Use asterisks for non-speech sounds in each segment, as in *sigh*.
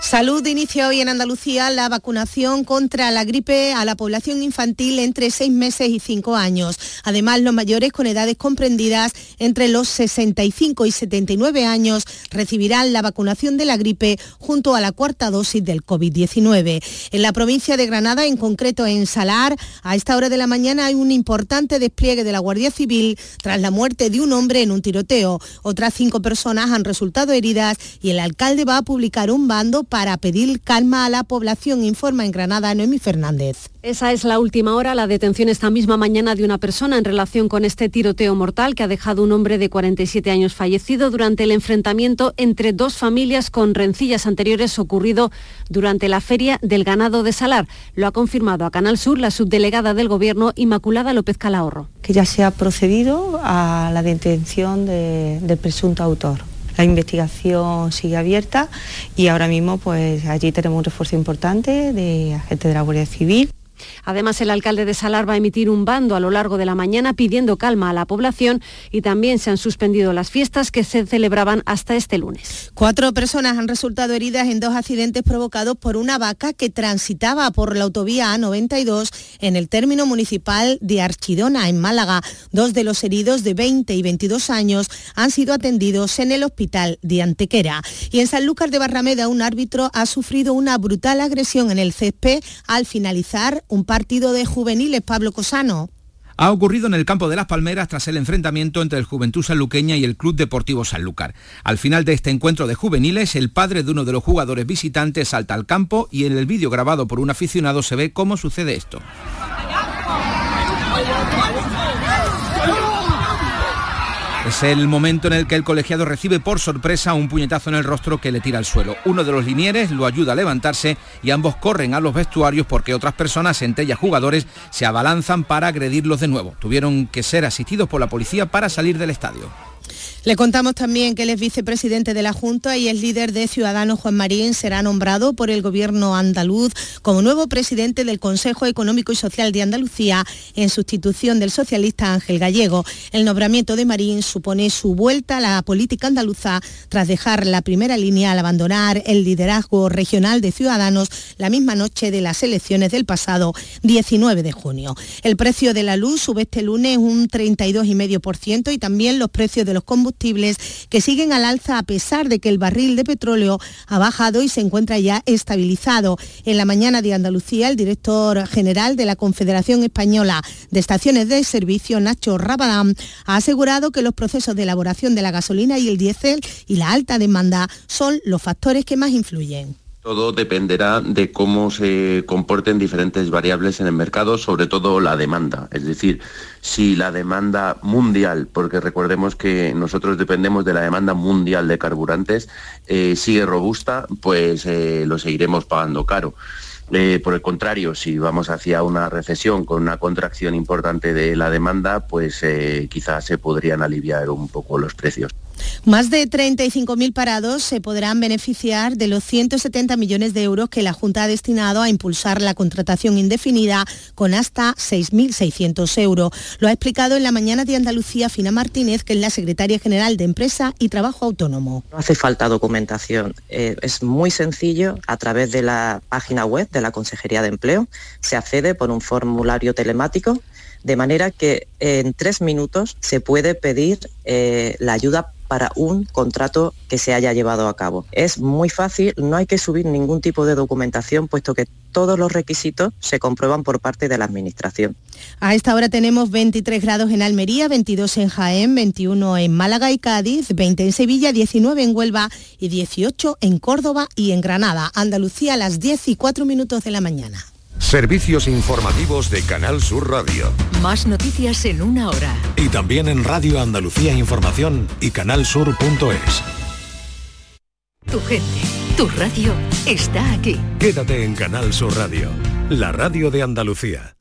Salud inicia hoy en Andalucía la vacunación contra la gripe a la población infantil entre 6 meses y 5 años. Además, los mayores con edades comprendidas entre los 65 y 79 años recibirán la vacunación de la gripe junto a la cuarta dosis del COVID-19. En la provincia de Granada, en concreto en Salar, a esta hora de la mañana hay un importante despliegue de la Guardia Civil tras la muerte de un hombre en un tiroteo. Otras cinco personas han resultado heridas y el alcalde va a publicar un bando para pedir calma a la población, informa en Granada Noemi Fernández. Esa es la última hora, la detención esta misma mañana de una persona en relación con este tiroteo mortal que ha dejado un hombre de 47 años fallecido durante el enfrentamiento entre dos familias con rencillas anteriores ocurrido durante la feria del ganado de Salar. Lo ha confirmado a Canal Sur la subdelegada del Gobierno Inmaculada López Calahorro. Que ya se ha procedido a la detención del presunto autor. La investigación sigue abierta y ahora mismo pues allí tenemos un refuerzo importante de agentes de la Guardia Civil. Además, el alcalde de Salar va a emitir un bando a lo largo de la mañana pidiendo calma a la población y también se han suspendido las fiestas que se celebraban hasta este lunes. Cuatro personas han resultado heridas en dos accidentes provocados por una vaca que transitaba por la autovía A92 en el término municipal de Archidona, en Málaga. Dos de los heridos de 20 y 22 años han sido atendidos en el hospital de Antequera. Y en Sanlúcar de Barrameda, un árbitro ha sufrido una brutal agresión en el césped al finalizar un partido de juveniles, Pablo Cosano ha ocurrido en el campo de las Palmeras tras el enfrentamiento entre el Juventud Sanluqueña y el Club Deportivo Sanlúcar. Al final de este encuentro de juveniles, el padre de uno de los jugadores visitantes salta al campo y en el vídeo grabado por un aficionado se ve cómo sucede esto. Es el momento en el que el colegiado recibe por sorpresa un puñetazo en el rostro que le tira al suelo. Uno de los linieres lo ayuda a levantarse y ambos corren a los vestuarios porque otras personas, entre ellas jugadores, se abalanzan para agredirlos de nuevo. Tuvieron que ser asistidos por la policía para salir del estadio. Le contamos también que él es vicepresidente de la Junta y el líder de Ciudadanos Juan Marín será nombrado por el gobierno andaluz como nuevo presidente del Consejo Económico y Social de Andalucía en sustitución del socialista Ángel Gallego. El nombramiento de Marín supone su vuelta a la política andaluza tras dejar la primera línea al abandonar el liderazgo regional de Ciudadanos la misma noche de las elecciones del pasado 19 de junio. El precio de la luz sube este lunes un 32,5% y también los precios de los combustibles que siguen al alza a pesar de que el barril de petróleo ha bajado y se encuentra ya estabilizado. En la mañana de Andalucía, el director general de la Confederación Española de Estaciones de Servicio, Nacho Rabadán, ha asegurado que los procesos de elaboración de la gasolina y el diésel y la alta demanda son los factores que más influyen. Todo dependerá de cómo se comporten diferentes variables en el mercado, sobre todo la demanda. Es decir, si la demanda mundial, porque recordemos que nosotros dependemos de la demanda mundial de carburantes, eh, sigue robusta, pues eh, lo seguiremos pagando caro. Eh, por el contrario, si vamos hacia una recesión con una contracción importante de la demanda, pues quizás se podrían aliviar un poco los precios. Más de 35.000 parados se podrán beneficiar de los 170 millones de euros que la Junta ha destinado a impulsar la contratación indefinida con hasta 6.600 euros. Lo ha explicado en la mañana de Andalucía Fina Martínez, que es la secretaria general de Empresa y Trabajo Autónomo. No hace falta documentación, eh, es muy sencillo. A través de la página web de la Consejería de Empleo se accede por un formulario telemático de manera que en tres minutos se puede pedir eh, la ayuda para un contrato que se haya llevado a cabo. Es muy fácil, no hay que subir ningún tipo de documentación, puesto que todos los requisitos se comprueban por parte de la Administración. A esta hora tenemos 23 grados en Almería, 22 en Jaén, 21 en Málaga y Cádiz, 20 en Sevilla, 19 en Huelva y 18 en Córdoba y en Granada. Andalucía a las 10 y 4 minutos de la mañana. Servicios informativos de Canal Sur Radio. Más noticias en una hora. Y también en Radio Andalucía Información y canalsur.es. Tu gente, tu radio está aquí. Quédate en Canal Sur Radio, la radio de Andalucía.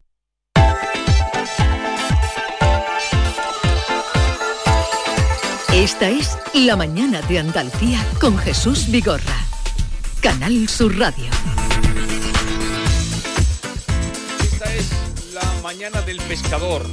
Esta es La mañana de Andalucía con Jesús Vigorra. Canal Sur Radio. Mañana del pescador.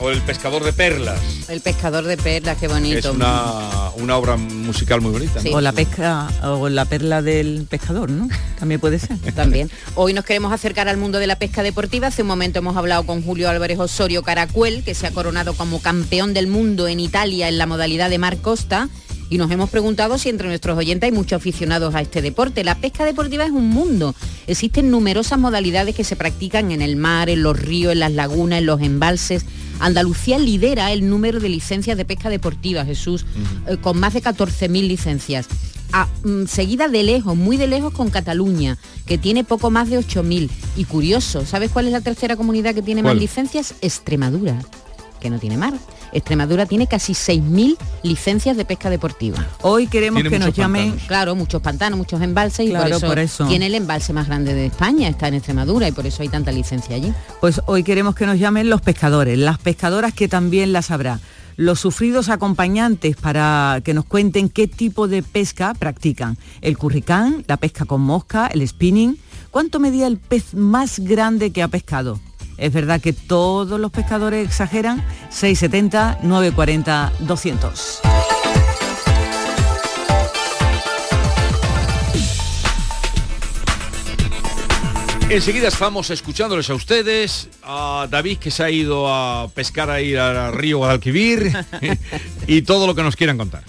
o El pescador de perlas. El pescador de perlas, qué bonito. Es una, una obra musical muy bonita. ¿no? O la pesca, o la perla del pescador, ¿no? También puede ser. *laughs* También. Hoy nos queremos acercar al mundo de la pesca deportiva. Hace un momento hemos hablado con Julio Álvarez Osorio Caracuel, que se ha coronado como campeón del mundo en Italia en la modalidad de mar costa. Y nos hemos preguntado si entre nuestros oyentes hay muchos aficionados a este deporte. La pesca deportiva es un mundo. Existen numerosas modalidades que se practican en el mar, en los ríos, en las lagunas, en los embalses. Andalucía lidera el número de licencias de pesca deportiva, Jesús, eh, con más de 14.000 licencias. A, mm, seguida de lejos, muy de lejos con Cataluña, que tiene poco más de 8.000. Y curioso, ¿sabes cuál es la tercera comunidad que tiene ¿Cuál? más licencias? Extremadura, que no tiene mar. Extremadura tiene casi 6.000 licencias de pesca deportiva. Hoy queremos que nos llamen... Claro, muchos pantanos, muchos embalses y por, eso por eso. tiene el embalse más grande de España, está en Extremadura y por eso hay tanta licencia allí. Pues hoy queremos que nos llamen los pescadores, las pescadoras que también las habrá, los sufridos acompañantes para que nos cuenten qué tipo de pesca practican. El curricán, la pesca con mosca, el spinning. ¿Cuánto medía el pez más grande que ha pescado? Es verdad que todos los pescadores exageran. 670, 940, 200. Enseguida estamos escuchándoles a ustedes, a David que se ha ido a pescar a ir al río Guadalquivir *laughs* y todo lo que nos quieran contar.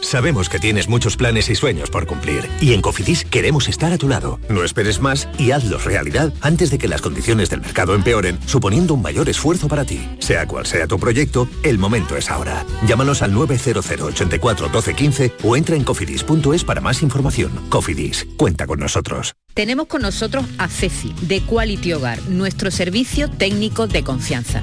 Sabemos que tienes muchos planes y sueños por cumplir y en Cofidis queremos estar a tu lado. No esperes más y hazlos realidad antes de que las condiciones del mercado empeoren, suponiendo un mayor esfuerzo para ti. Sea cual sea tu proyecto, el momento es ahora. Llámanos al 900 84 12 15 o entra en cofidis.es para más información. Cofidis, cuenta con nosotros. Tenemos con nosotros a Ceci, de Quality Hogar, nuestro servicio técnico de confianza.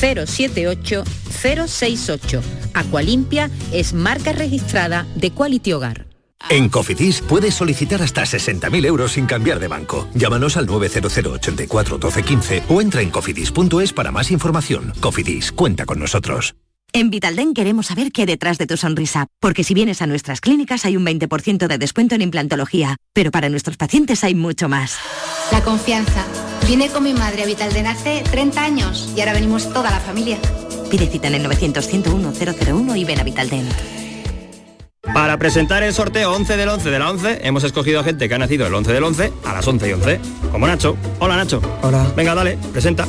078 068. Aqualimpia es marca registrada de Quality Hogar. En Cofidis puedes solicitar hasta 60.000 euros sin cambiar de banco. Llámanos al 900 84 12 15 o entra en cofidis.es para más información. Cofidis, cuenta con nosotros. En Vitalden queremos saber qué hay detrás de tu sonrisa, porque si vienes a nuestras clínicas hay un 20% de descuento en implantología, pero para nuestros pacientes hay mucho más. La confianza. Vine con mi madre a Vitalden hace 30 años y ahora venimos toda la familia. Pide cita en el 900-101-001 y ven a Vitalden. Para presentar el sorteo 11 del 11 de la 11, hemos escogido a gente que ha nacido el 11 del 11 a las 11 y 11. Como Nacho. Hola, Nacho. Hola. Venga, dale, presenta.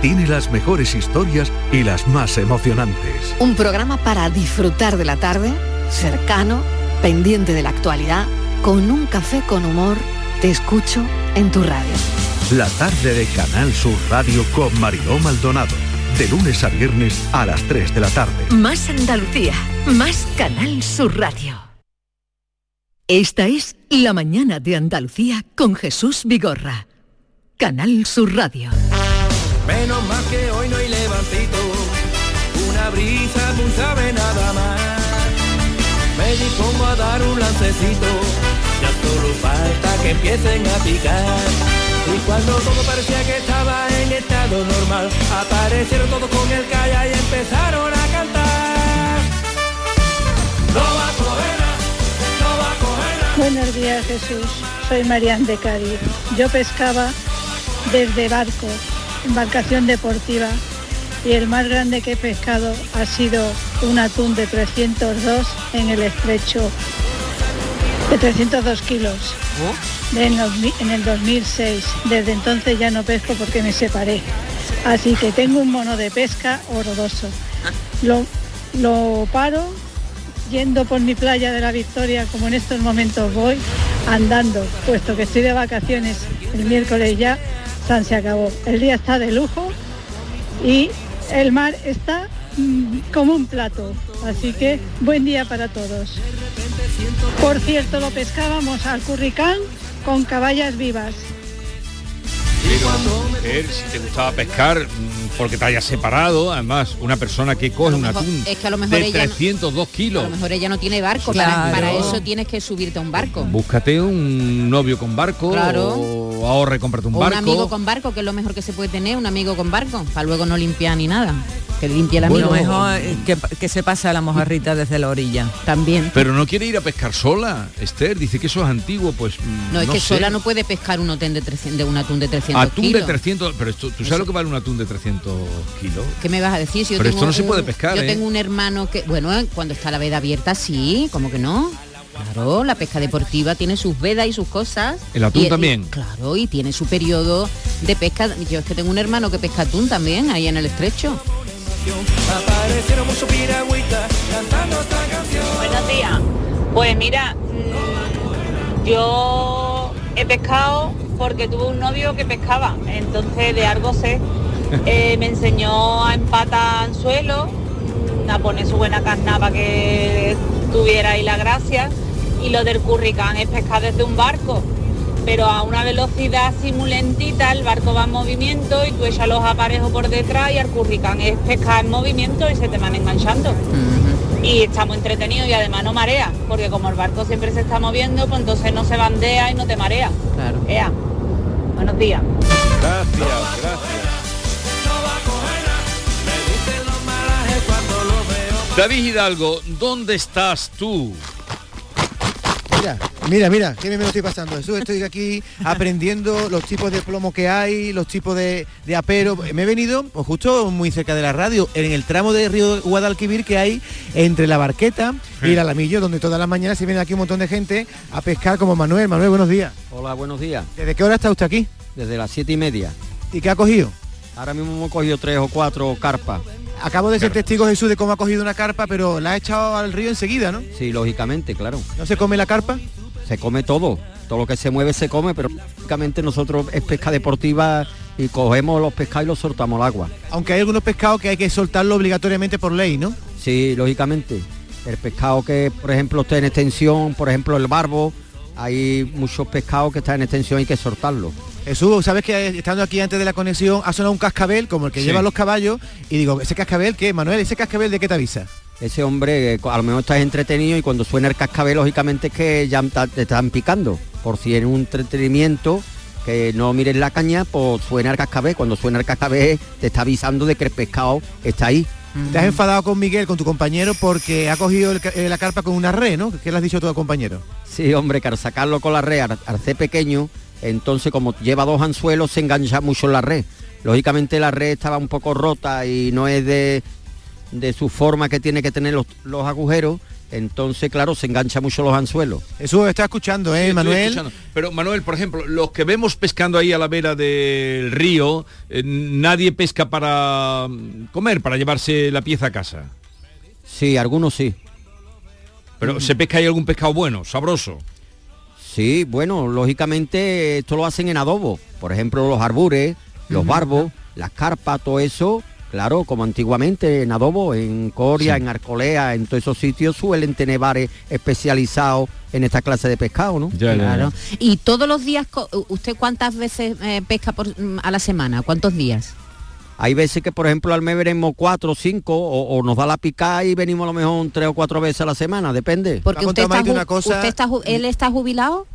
tiene las mejores historias y las más emocionantes. Un programa para disfrutar de la tarde, cercano, pendiente de la actualidad, con un café con humor. Te escucho en tu radio. La tarde de Canal Sur Radio con Mariló Maldonado. De lunes a viernes a las 3 de la tarde. Más Andalucía, más Canal Sur Radio. Esta es La mañana de Andalucía con Jesús Vigorra. Canal Sur Radio. Menos mal que hoy no hay levantito, una brisa muy sabe nada más. Me dispongo a dar un lancecito, ya solo falta que empiecen a picar. Y cuando todo parecía que estaba en estado normal, aparecieron todos con el calla y empezaron a cantar. No va a coger, no va a coger. Buenos días Jesús, soy Marian de Cádiz. Yo pescaba desde barco, embarcación deportiva, y el más grande que he pescado ha sido un atún de 302 en el estrecho, de 302 kilos, en, mi- en el 2006. Desde entonces ya no pesco porque me separé. Así que tengo un mono de pesca horroroso. *laughs* Lo, lo paro yendo por mi playa de la Victoria, como en estos momentos voy, andando, puesto que estoy de vacaciones el miércoles ya, San se acabó. El día está de lujo y el mar está mm, como un plato. Así que buen día para todos. Por cierto, lo pescábamos al curricán con caballas vivas. Si te gustaba pescar, mm, porque te hayas separado, además, una persona que coge un atún es que a lo mejor de ella no- 302 A kilos. lo mejor ella no tiene barco, Claro. para, para eso tienes que subirte a un barco. Búscate un novio con barco Claro. o ahorre, cómprate un o barco. un amigo con barco, que es lo mejor que se puede tener, un amigo con barco, para luego no limpiar ni nada. Que limpie el amigo. Mejor eh, que, que se pasa la mojarrita desde la orilla. También. Pero no quiere ir a pescar sola, Esther, dice que eso es antiguo, pues mm, No, es que sé. sola no puede pescar un, hotel de, 300 de un atún de 300 Atún kilos. de 300, pero esto, ¿tú sabes lo que vale un atún de 300 kilos? ¿Qué me vas a decir? Si yo Pero tengo esto no se puede pescar, Yo ¿eh? tengo un hermano que, bueno, cuando está la veda abierta, sí, como que no. Claro, la pesca deportiva tiene sus vedas y sus cosas. El atún Y- y- también. claro, y tiene su periodo de pesca. Yo es que tengo un hermano que pesca atún también, ahí en el estrecho. Buenos días. Pues mira, mm, yo he pescado porque tuve un novio que pescaba, entonces de algo sé. *laughs* Eh, me enseñó a empatar anzuelo, a poner su buena carnada que tuviera ahí la gracia. Y lo del curricán es pescar desde un barco, pero a una velocidad así muy lentita, el barco va en movimiento y tú echas los aparejos por detrás y al curricán es pescar en movimiento y se te van enganchando y estamos entretenidos y además no marea, porque como el barco siempre se está moviendo, pues entonces no se bandea y no te marea. Claro. Ea. Buenos días. Gracias, gracias. David Hidalgo, ¿dónde estás tú? Mira, mira, mira, qué bien me lo estoy pasando. Jesús, estoy aquí aprendiendo los tipos de plomo que hay, los tipos de, de apero. Me he venido pues, justo muy cerca de la radio, en el tramo de río Guadalquivir que hay entre la barqueta y el alamillo, donde todas las mañanas se viene aquí un montón de gente a pescar como Manuel. Manuel, buenos días. Hola, buenos días. ¿Desde qué hora está usted aquí? Desde las siete y media. ¿Y qué ha cogido? Ahora mismo hemos cogido tres o cuatro carpas. Acabo de ser testigo Jesús de cómo ha cogido una carpa, pero la ha echado al río enseguida, ¿no? Sí, lógicamente, claro. ¿No se come la carpa? Se come todo, todo lo que se mueve se come, pero lógicamente nosotros es pesca deportiva y cogemos los pescados y los soltamos al agua. Aunque hay algunos pescados que hay que soltarlo obligatoriamente por ley, ¿no? Sí, lógicamente. El pescado que, por ejemplo, está en extensión, por ejemplo, el barbo, hay muchos pescados que están en extensión y hay que soltarlo. Jesús, sabes que estando aquí antes de la conexión ha sonado un cascabel como el que Sí. llevan los caballos y digo, ¿ese cascabel qué? Manuel, ¿ese cascabel de qué te avisa? Ese hombre, eh, a lo mejor estás entretenido y cuando suena el cascabel, lógicamente es que ya te están picando. Por si en un entretenimiento que no mires la caña, pues suena el cascabel. Cuando suena el cascabel te está avisando de que el pescado está ahí. Te has enfadado con Miguel, con tu compañero, porque ha cogido el eh, la carpa con una red, ¿no? ¿Qué le has dicho a tu compañero? Sí, hombre, que al sacarlo con la red, al, al ser pequeño, entonces como lleva dos anzuelos, se engancha mucho en la red. Lógicamente la red estaba un poco rota y no es de, de su forma que tiene que tener los, los agujeros, entonces claro, se engancha mucho los anzuelos. Jesús, está escuchando, ¿eh, Manuel? escuchando. Pero Manuel, por ejemplo, los que vemos pescando ahí a la vera del río, eh, nadie pesca para mm, comer, para llevarse la pieza a casa. Sí, algunos sí. Pero se pesca ahí algún pescado bueno, sabroso. Sí, bueno, lógicamente esto lo hacen en adobo. Por ejemplo, los arbures, los barbos, las carpas, todo eso, claro, como antiguamente en adobo, en Coria, en Arcolea, en todos esos sitios suelen tener bares especializados en esta clase de pescado, ¿no? Claro. Y todos los días, ¿usted cuántas veces eh, pesca por, mm, a la semana? ¿Cuántos días? Hay veces que, por ejemplo, al mes veremos cuatro o cinco, o, nos da la picada y venimos a lo mejor tres o cuatro veces a la semana, depende. Porque usted está, ju- usted está ju- él está jubilado.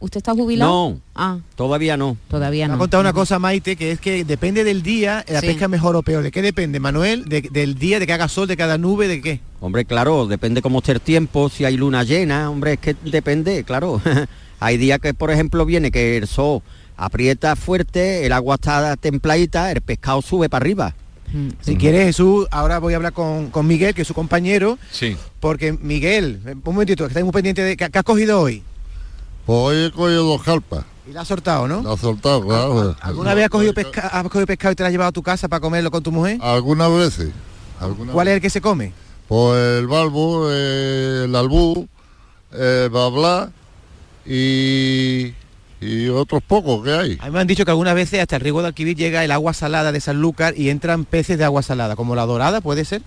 ¿Usted está jubilado? No, Ah, todavía no. todavía Me no. ha contado una cosa, Maite, que es que depende del día, la Sí. pesca es mejor o peor. ¿De qué depende, Manuel? De- del día, de que haga sol, de cada nube, de qué. Hombre, claro, depende cómo esté el tiempo, si hay luna llena, hombre, es que depende, claro. *laughs* hay días que, por ejemplo, viene que el sol aprieta fuerte, el agua está templadita, el pescado sube para arriba. Si quieres, Jesús, ahora voy a hablar con, con Miguel, que es su compañero, Sí. porque Miguel, eh, un momentito, que estáis muy pendiente de... ¿Qué, has cogido hoy? Pues hoy he cogido dos carpas. Y la has soltado, ¿no? La he soltado, claro. ¿Alguna vez has cogido, pesca- has cogido pescado y te la has llevado a tu casa para comerlo con tu mujer? Algunas veces. ¿Cuál es el que se come? Pues el balbo, eh, el albú, el babla y, y otros pocos que hay. A mí me han dicho que algunas veces hasta el riego de Alquivir llega el agua salada de Sanlúcar y entran peces de agua salada, como la dorada, ¿puede ser?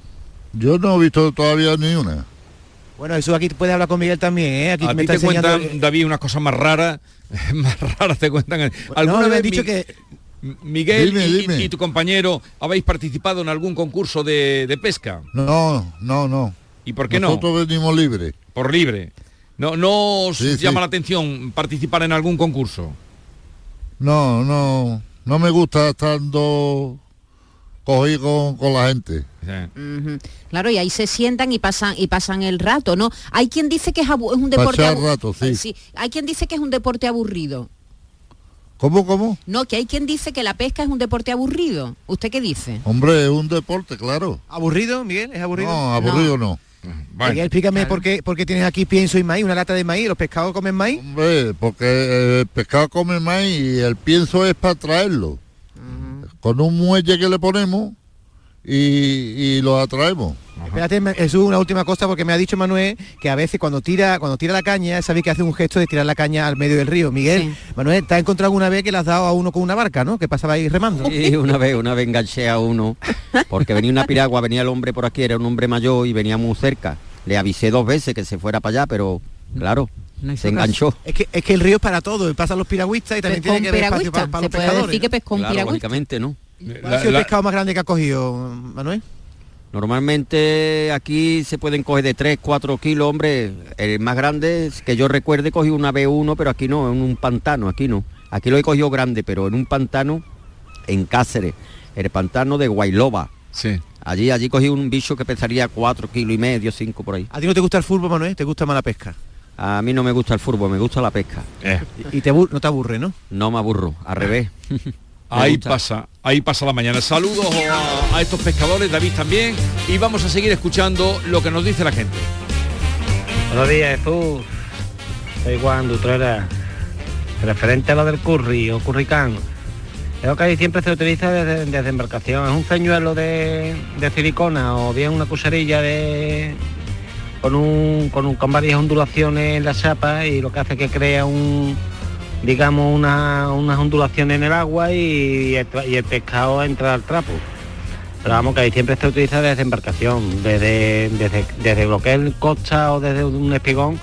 Yo no he visto todavía ni una. Bueno, eso aquí puedes hablar con Miguel también, ¿eh? Aquí A me ti está te cuentan, enseñando... David, unas cosas más raras, *laughs* más raras te cuentan. ¿Alguna no, me han dicho Mi- que... Miguel Dime, y, dime. y tu compañero habéis participado en algún concurso de, de pesca? No, no, no. ¿Y por qué Nosotros venimos libres. no? Por libre. No, no os Sí, sí. llama la atención participar en algún concurso. No, no, no me gusta estando cogido con, con la gente. Claro, y ahí se sientan y pasan y pasan el rato, ¿no? Hay quien dice que es, un deporte Pasar abu- rato, sí. Hay quien dice que es un deporte aburrido. ¿Cómo, cómo? No, que hay quien dice que la pesca es un deporte aburrido. ¿Usted qué dice? Hombre, es un deporte, claro. ¿Aburrido, Miguel? ¿Es aburrido? No, aburrido no. Explícame por, qué, por qué tienes aquí pienso y maíz, una lata de maíz, ¿los pescados comen maíz? Hombre, porque el pescado come más y el pienso es para traerlo. Con un muelle que le ponemos y, y lo atraemos. Espérate, me- Jesús, una última cosa, porque me ha dicho Manuel que a veces cuando tira cuando tira la caña, sabéis que hace un gesto de tirar la caña al medio del río. Miguel, Manuel, ¿te has encontrado alguna vez que le has dado a uno con una barca, no? Que pasaba ahí remando. Sí, una vez, una vez enganché a uno, *laughs* porque venía una piragua, venía el hombre por aquí, era un hombre mayor y venía muy cerca. Le avisé dos veces que se fuera para allá, pero claro, se enganchó. Es que, es que el río es para todo, pasan los piragüistas y también tiene que haber espacio para, para se los puede pescadores. decir que pescó un Claro, piragüista. lógicamente no. ¿Cuál ha sido el pescado más grande que ha cogido, Manuel? Normalmente aquí se pueden coger de 3, 4 kilos, hombre. El más grande que yo recuerde cogí una B1, pero aquí no, en un pantano, aquí no. Aquí lo he cogido grande, pero en un pantano en Cáceres, el pantano de Guayloba. Sí. Allí, allí cogí un bicho que pesaría 4 kilos y medio, 5 por ahí. ¿A ti no te gusta el fútbol, Manuel? ¿Te gusta más la pesca? A mí no me gusta el fútbol, me gusta la pesca. Y te no te aburre, ¿no? No me aburro, al revés. *laughs* Ahí gusta. pasa, ahí pasa la mañana. Saludos a, a estos pescadores, David también, y vamos a seguir escuchando lo que nos dice la gente. Buenos días, Jesús. Soy Juan Dutrera. Referente a lo del curry o curricán. El Cádiz siempre se utiliza desde, desde embarcación. Es un ceñuelo de, de silicona o bien una cucharilla de con un, con un con varias ondulaciones en la chapa y lo que hace que crea un digamos una- unas ondulaciones en el agua y, el, el pescado entra al trapo. Pero vamos, que ahí siempre se utiliza desde embarcación, desde, desde, desde lo que es costa o desde un espigón,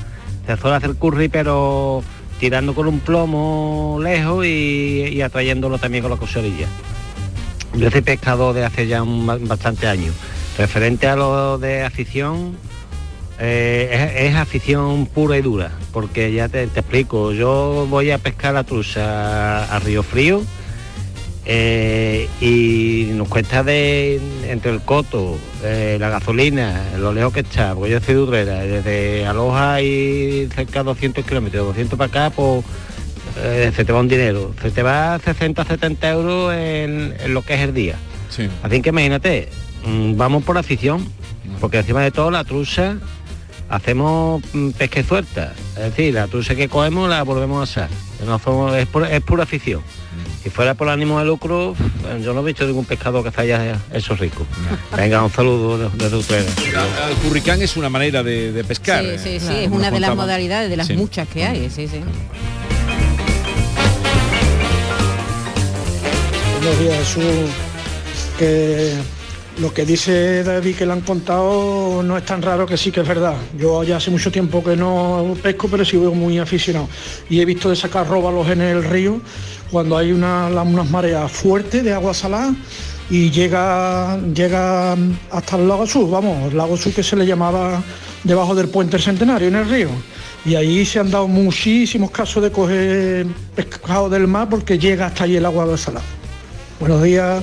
se suele hacer curry pero tirando con un plomo lejos y, atrayéndolo también con la cucharilla. Yo soy pescador de hace ya un, ba- bastante años. Referente a lo de afición, eh, es, es afición pura y dura, porque ya te, te explico, yo voy a pescar la trucha a, Río Frío eh, y nos cuesta de entre el coto, eh, la gasolina, lo lejos que está, porque yo soy de Urrera, desde Aloja y cerca de 200 kilómetros, 200 para acá, pues se te va un dinero, se te va 60, 70 euros en, en lo que es el día. Así que imagínate, mm, vamos por afición, porque encima de todo la trucha hacemos mm, pesca y suelta. Es decir, la trucha que cogemos la volvemos a asar. No somos- es, pura, es pura afición. Si fuera por ánimo de lucro, yo no he visto ningún pescador que haya hecho rico. Venga, un saludo de- desde ustedes. El curricán es una manera de, de pescar. Sí, sí, eh. sí, es una de las modalidades, de las Sí. muchas que hay, sí, sí. Buenos días, Jesús. Que lo que dice David que le han contado no es tan raro que sí que es verdad. Yo ya hace mucho tiempo que no pesco, pero sí veo muy aficionado. Y he visto de sacar róbalos en el río cuando hay unas mareas fuertes de agua salada y llega, llega hasta el lago sur, vamos, el lago sur que se le llamaba debajo del puente del centenario en el río. Y ahí se han dado muchísimos casos de coger pescado del mar porque llega hasta allí el agua salada. Buenos días.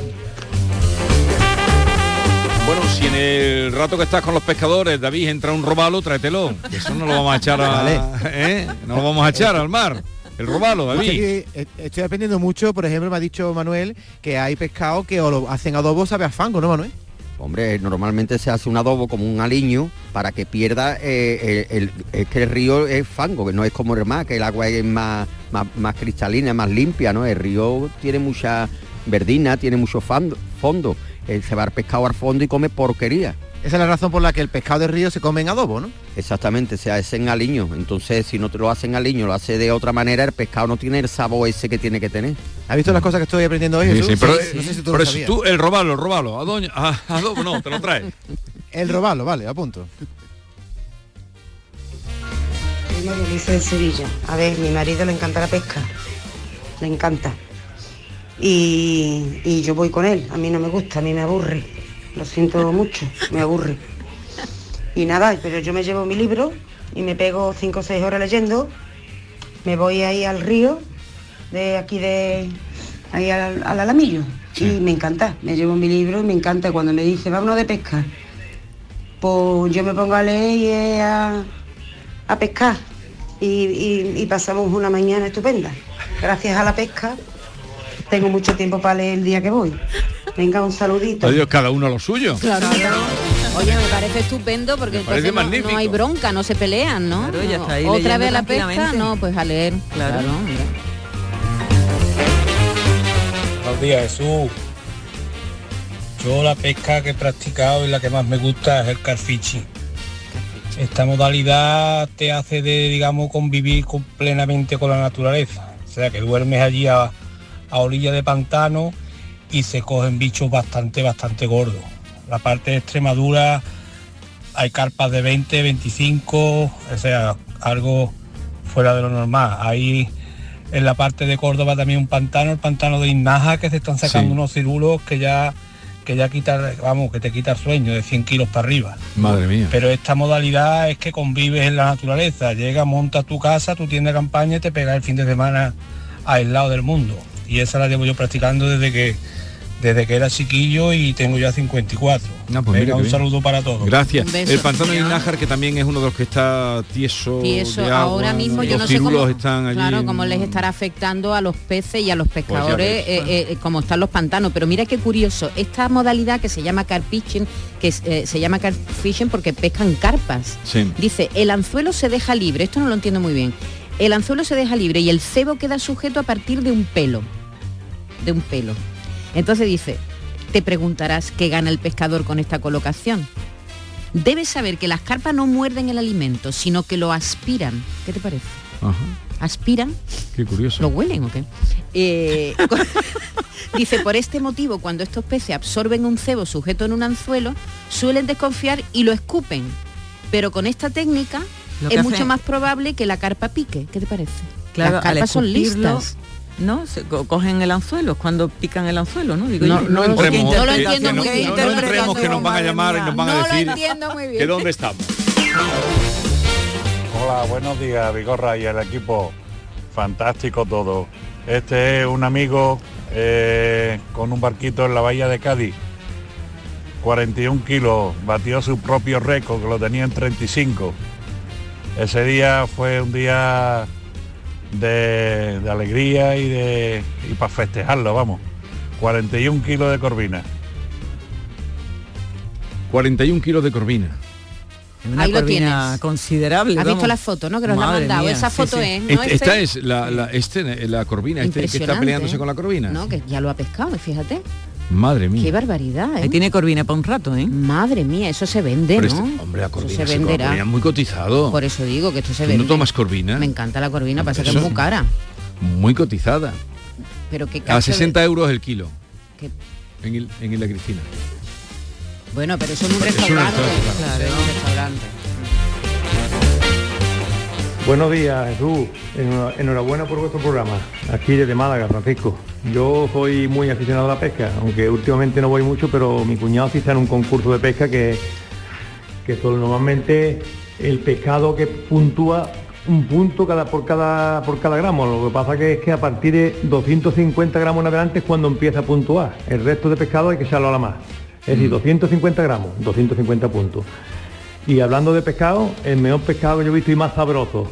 Si en el rato que estás con los pescadores, David, entra un robalo, tráetelo. *laughs* Eso no lo vamos a echar a, Vale. ¿eh? No lo vamos a echar al mar. El robalo, David. Estoy, eh, estoy aprendiendo mucho, por ejemplo, me ha dicho Manuel que hay pescado que o lo hacen adobo sabe a fango, ¿no, Manuel? Hombre, normalmente se hace un adobo como un aliño para que pierda eh, el, el- es que el río es fango, que no es como el mar, que el agua es más, más, más cristalina, más limpia, ¿no? El río tiene mucha verdina, tiene mucho fando- fondo. Eh, se va el pescado al fondo y come porquería. Esa es la razón por la que el pescado de río se come en adobo, ¿no? Exactamente, se hace en aliño. Entonces, si no te lo hacen aliño, lo hace de otra manera, el pescado no tiene el sabor ese que tiene que tener. ¿Has visto las cosas que estoy aprendiendo hoy, Sí, Jesús? sí, pero, no sé si tú pero sabías. tú, el robalo, el robalo. A doña, a, a adobo, no, te lo traes. *laughs* El robalo, vale, a punto. De Sevilla. A ver, mi marido le encanta la pesca. Le encanta. Y, y yo voy con él. A mí no me gusta, a mí me aburre. Lo siento mucho, me aburre. Y nada, pero yo me llevo mi libro y me pego cinco o seis horas leyendo. Me voy ahí al río, de aquí de ahí al, al Alamillo. Y me encanta. Me llevo mi libro y me encanta. Cuando me dice, vámonos de pesca, pues yo me pongo a leer y eh, a, a pescar y, y- y pasamos una mañana estupenda. Gracias a la pesca tengo mucho tiempo para leer el día que voy. Venga, un saludito. Adiós, cada uno a lo suyo. Claro. Oye, me parece estupendo porque Me parece entonces no- hay bronca, no se pelean, ¿no? Claro, ya está ahí Otra vez la pesca, no, pues a leer. Claro. Claro. Buenos días, Jesús. Yo la pesca que he practicado y la que más me gusta es el carfichi. Esta modalidad te hace de, digamos, convivir con- plenamente con la naturaleza. O sea, que duermes allí a, a orilla de pantano y se cogen bichos bastante, bastante gordos. La parte de Extremadura hay carpas de 20, 25, o sea, algo fuera de lo normal. Hay en la parte de Córdoba también un pantano, el pantano de Inaja, que se están sacando Sí. unos cirulos que ya que ya quita, vamos, que te quita el sueño de 100 kilos para arriba. Madre mía. Pero esta modalidad es que convives en la naturaleza. Llega, monta tu casa, tu tienda de campaña y te pegas el fin de semana aislado del mundo. Y esa la llevo yo practicando desde que desde que era chiquillo y tengo ya 54. Ah, pues Venga, un bien. saludo para todos. Gracias. El pantano de Nájar, que también es uno de los que está tieso. Y eso de agua, ahora mismo yo los no sé cómo, están allí. claro, en- cómo les estará afectando a los peces y a los pescadores, ves. eh, eh, como están los pantanos. Pero mira qué curioso, esta modalidad que se llama carp fishing, que eh, se llama carp fishing porque pescan carpas. Sí. Dice, el anzuelo se deja libre, esto no lo entiendo muy bien. El anzuelo se deja libre y el cebo queda sujeto a partir de un pelo. De un pelo. Entonces dice, te preguntarás qué gana el pescador con esta colocación. Debes saber que las carpas no muerden el alimento, sino que lo aspiran. ¿Qué te parece? Ajá. ¿Aspiran? Qué curioso. ¿Lo huelen o qué? Eh, *laughs* *laughs* dice, por este motivo, cuando estos peces absorben un cebo sujeto en un anzuelo, suelen desconfiar y lo escupen. Pero con esta técnica es hace- mucho más probable que la carpa pique. ¿Qué te parece? Claro, Las al carpas son listas. ¿No? Se co- cogen el anzuelo, es cuando pican el anzuelo, ¿no? Digo No, yo. no ¿O qué entremos, No lo entiendo que no- muy bien. no No entremos que nos van a llamar y nos van a decir que dónde estamos. Hola, buenos días, Vigorra y el equipo. Fantástico todo. Este es un amigo eh, con un barquito en la bahía de Cádiz. 41 kilos, batió su propio récord, que lo tenía en 35. Ese día fue un día de, de alegría y, de, y para festejarlo, vamos. 41 kilos de corvina. 41 kilos de corvina. Una Ahí lo tienes. considerable. ¿Has visto la foto, no? Que nos la han mandado. mía, Esa foto sí. es, ¿no? Este- esta Este- es la, la- este, la corvina, este que está peleándose con la corvina. No, que ya lo ha pescado, fíjate. Madre mía. Qué barbaridad, ¿eh? Ahí tiene corvina para un rato, ¿eh? Madre mía, eso se vende, Pero ¿no? este- hombre, Eso corvina, se se venderá. corvina es muy cotizado. Por eso digo que esto se ¿Tú vende. no tomas corvina? Me encanta la corvina, pasa que es muy cara. Muy cotizada. Pero qué A cacho de- 60 euros el kilo. Qué- En, el, en Isla Cristina. Bueno, pero eso en un restaurante. restaurante, Claro, en un restaurante. Buenos días, Jesús. Enhora- Enhorabuena por vuestro programa. Aquí desde Málaga, Francisco. Yo soy muy aficionado a la pesca, aunque últimamente no voy mucho, pero mi cuñado sí está en un concurso de pesca que, que normalmente el pescado que puntúa un punto cada, por, cada, por cada gramo. Lo que pasa que es que a partir de 250 gramos en adelante es cuando empieza a puntuar. El resto de pescado hay que echarlo a la más. Es decir, 250 gramos, 250 puntos. Y hablando de pescado, el mejor pescado que yo he visto y más sabroso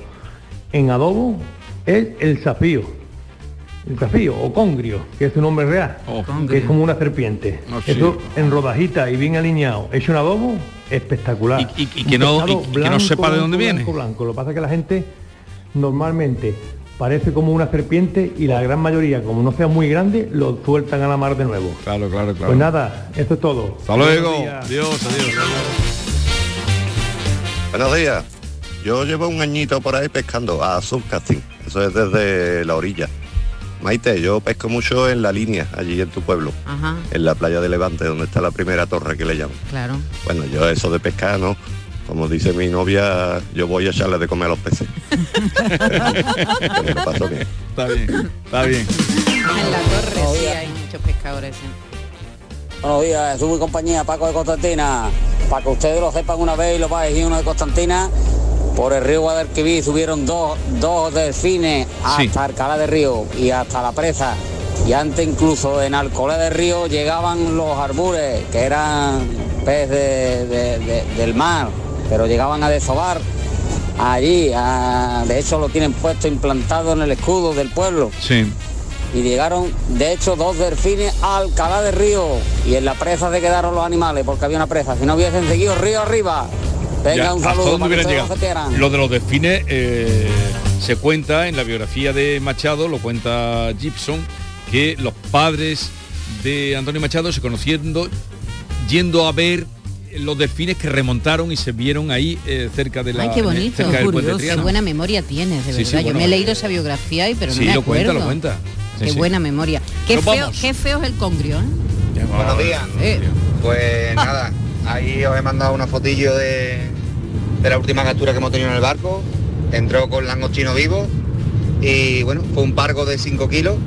en adobo es el zafío. El zafío o congrio, que es su nombre real, que es como una serpiente. Oh, sí. Eso en rodajita y bien alineado, hecho en adobo, espectacular. Y- y- y Un que no- pescado y- y que no sepa de dónde blanco, viene. Blanco, blanco. Lo que pasa es que la gente normalmente parece como una serpiente y la gran mayoría, como no sea muy grande, lo sueltan a la mar de nuevo. Claro, claro, claro. Pues nada, eso es todo. Hasta luego. Adiós, adiós. Buenos días. Yo llevo un añito por ahí pescando a subcasting. Eso es desde la orilla. Maite, yo pesco mucho en la línea, allí en tu pueblo, Ajá, en la playa de Levante, donde está la primera torre que le llaman. claro. Bueno, yo eso de pescar, ¿no? Como dice mi novia, yo voy a echarle de comer a los peces. *laughs* Que me lo paso bien. Está bien, está bien. En la torre sí hay muchos pescadores. Buenos días, Jesús y compañía, Paco de Constantina. Para que ustedes lo sepan una vez y lo vais uno de Constantina, por el río Guadalquivir subieron dos, dos delfines hasta Alcalá de Río y hasta la presa. Y antes incluso en Alcolé de Río llegaban los arbures, que eran pez de- de- de- del mar, pero llegaban a desovar allí. a- de hecho lo tienen puesto implantado en el escudo del pueblo Sí. y llegaron de hecho dos delfines a Alcalá de Río y en la presa se quedaron los animales porque había una presa si no hubiesen seguido río arriba venga Ya, un ¿hasta saludo hubieran llegado? lo de los delfines eh, se cuenta en la biografía de Machado, lo cuenta Gibson, que los padres de Antonio Machado se conociendo yendo a ver los delfines que remontaron y se vieron ahí eh, cerca de la Ay, qué bonito. cerca del puente Qué buena memoria tienes, de Sí, verdad. sí, Yo bueno, me he leído esa biografía y pero sí, no me lo cuenta, acuerdo. lo cuenta. Sí, Qué sí. buena memoria. Qué Nos feo, vamos. qué feo es el congrio, ¿eh? Buenos días. Eh. Pues nada, ahí os he mandado una fotillo de, de la última captura que hemos tenido en el barco. Entró con langostino vivo y bueno, fue un pargo de 5 kilos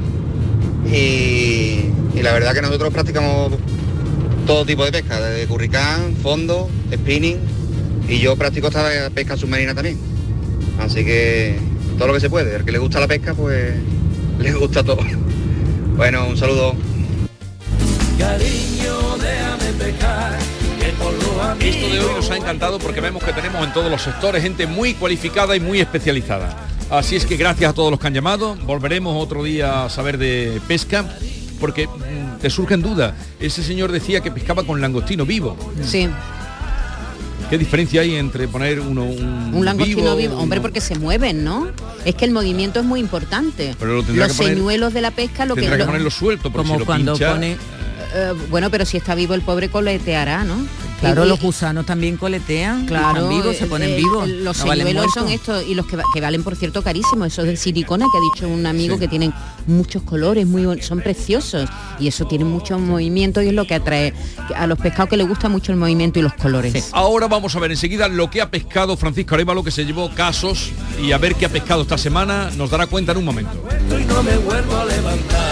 y, la verdad que nosotros practicamos todo tipo de pesca, desde curricán, fondo, spinning y yo practico esta pesca submarina también. Así que todo lo que se puede, al que le gusta la pesca pues *laughs* le gusta todo. Bueno, un saludo. Esto de hoy nos ha encantado porque vemos que tenemos en todos los sectores gente muy cualificada y muy especializada. Así es que gracias a todos los que han llamado. Volveremos otro día a saber de pesca porque mm, te surgen dudas. Ese señor decía que pescaba con langostino vivo. Sí. ¿Qué diferencia hay entre poner uno un, Un langostino vivo, uno- hombre, porque se mueven, ¿no? Es que el movimiento es muy importante. Pero lo Los que poner- señuelos de la pesca, lo que, tendrá que lo- ponerlo suelto, porque Como si lo cuando pincha, pone- Eh, bueno, pero si está vivo el pobre coleteará, ¿no? Claro, Y- los gusanos también coletean, Claro, vivos, se ponen eh, vivos. Los no señuelos son estos y los que, va- que valen, por cierto, carísimos. Esos de silicona que ha dicho un amigo que tienen muchos colores, muy son preciosos y eso tiene mucho movimiento y es lo que atrae a los pescados que les gusta mucho el movimiento y los colores. Ahora vamos a ver enseguida lo que ha pescado Francisco Arevalo, que se llevó casos, y a ver qué ha pescado esta semana, nos dará cuenta en un momento. y no me vuelvo a levantar.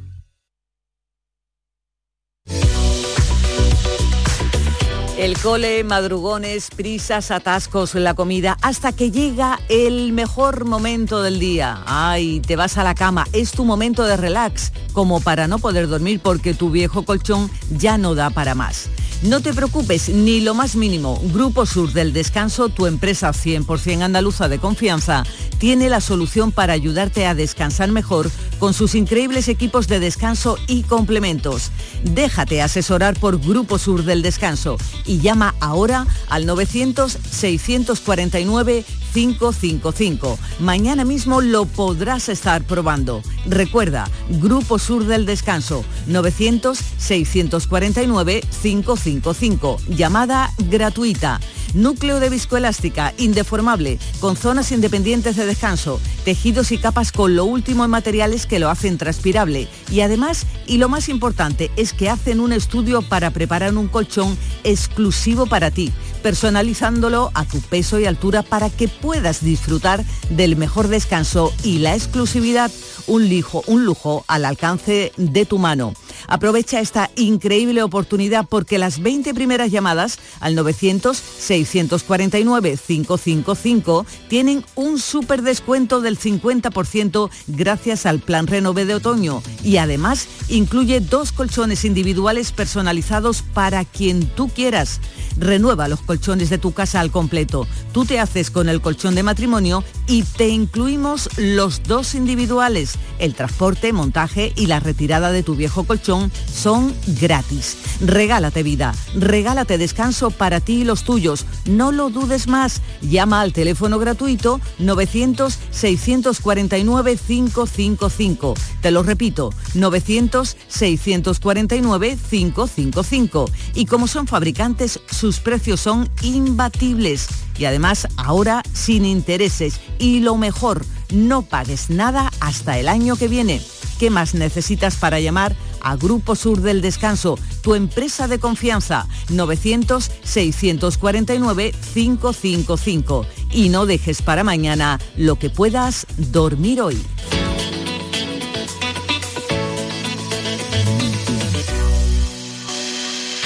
El cole, madrugones, prisas, atascos, la comida, hasta que llega el mejor momento del día. Ay, te vas a la cama, es tu momento de relax, como para no poder dormir porque tu viejo colchón ya no da para más. No te preocupes, ni lo más mínimo. Grupo Sur del Descanso, tu empresa 100% andaluza de confianza, tiene la solución para ayudarte a descansar mejor con sus increíbles equipos de descanso y complementos. Déjate asesorar por Grupo Sur del Descanso y llama ahora al 900-649-555. Mañana mismo lo podrás estar probando. Recuerda, Grupo Sur del Descanso, 900-649-555. Llamada gratuita. Núcleo de viscoelástica, indeformable, con zonas independientes de descanso, tejidos y capas con lo último en materiales que lo hacen transpirable. Y además, y lo más importante, es que hacen un estudio para preparar un colchón exclusivo para ti, personalizándolo a tu peso y altura para que puedas disfrutar del mejor descanso y la exclusividad, un lujo, un lujo al alcance de tu mano. Aprovecha esta increíble oportunidad porque las 20 primeras llamadas al 900-649-555 tienen un súper descuento del 50% gracias al plan Renove de otoño y además incluye dos colchones individuales personalizados para quien tú quieras. Renueva los colchones de tu casa al completo. Tú te haces con el colchón de matrimonio y te incluimos los dos individuales. El transporte, montaje y la retirada de tu viejo colchón son gratis. Regálate vida, regálate descanso para ti y los tuyos. No lo dudes más. Llama al teléfono gratuito 900-649-555. Te lo repito, 900-649-555. Y como son fabricantes, sus precios son imbatibles. Y además ahora sin intereses. Y lo mejor, no pagues nada hasta el año que viene. ¿Qué más necesitas para llamar a Grupo Sur del Descanso, tu empresa de confianza? 900-649-555. Y no dejes para mañana lo que puedas dormir hoy.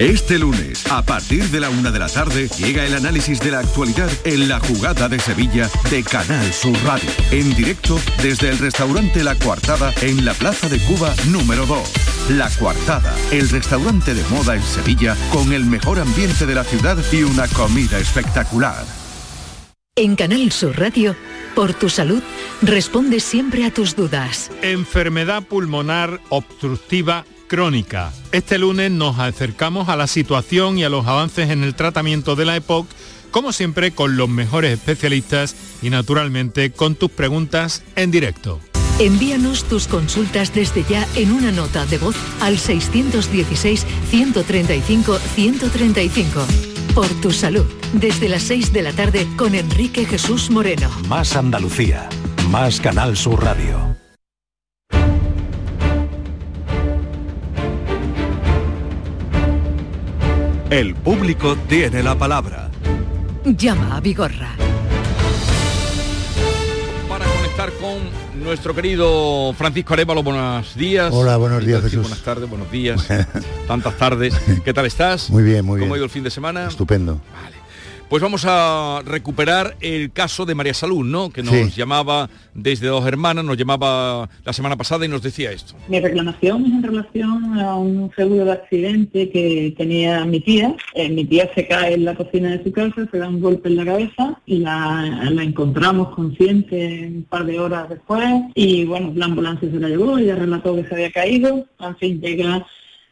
Este lunes, a partir de la una de la tarde, llega el análisis de la actualidad en la jugada de Sevilla de Canal Sur Radio. En directo desde el restaurante La Coartada en la Plaza de Cuba número 2. La Coartada, el restaurante de moda en Sevilla con el mejor ambiente de la ciudad y una comida espectacular. En Canal Sur Radio, por tu salud, responde siempre a tus dudas. Enfermedad pulmonar obstructiva crónica. Este lunes nos acercamos a la situación y a los avances en el tratamiento de la EPOC, como siempre con los mejores especialistas y naturalmente con tus preguntas en directo. Envíanos tus consultas desde ya en una nota de voz al 616-135-135. Por tu salud, desde las 6 de la tarde con Enrique Jesús Moreno. Más Andalucía, más Canal Sur Radio. El público tiene la palabra. Llama a Vigorra. Para conectar con nuestro querido Francisco Arevalo, buenos días. Hola, buenos días, Jesús. Buenas tardes, buenos días. *laughs* Tantas tardes. ¿Qué tal estás? Muy bien, muy bien. ¿Cómo ha ido el fin de semana? Estupendo. Pues vamos a recuperar el caso de María Salud, ¿no? Que nos Sí. llamaba desde dos hermanas, nos llamaba la semana pasada y nos decía esto. Mi reclamación es en relación a un seguro de accidente que tenía mi tía. Eh, mi tía se cae en la cocina de su casa, se da un golpe en la cabeza y la, la encontramos consciente un par de horas después y bueno, la ambulancia se la llevó, ella relató que se había caído, en fin, llega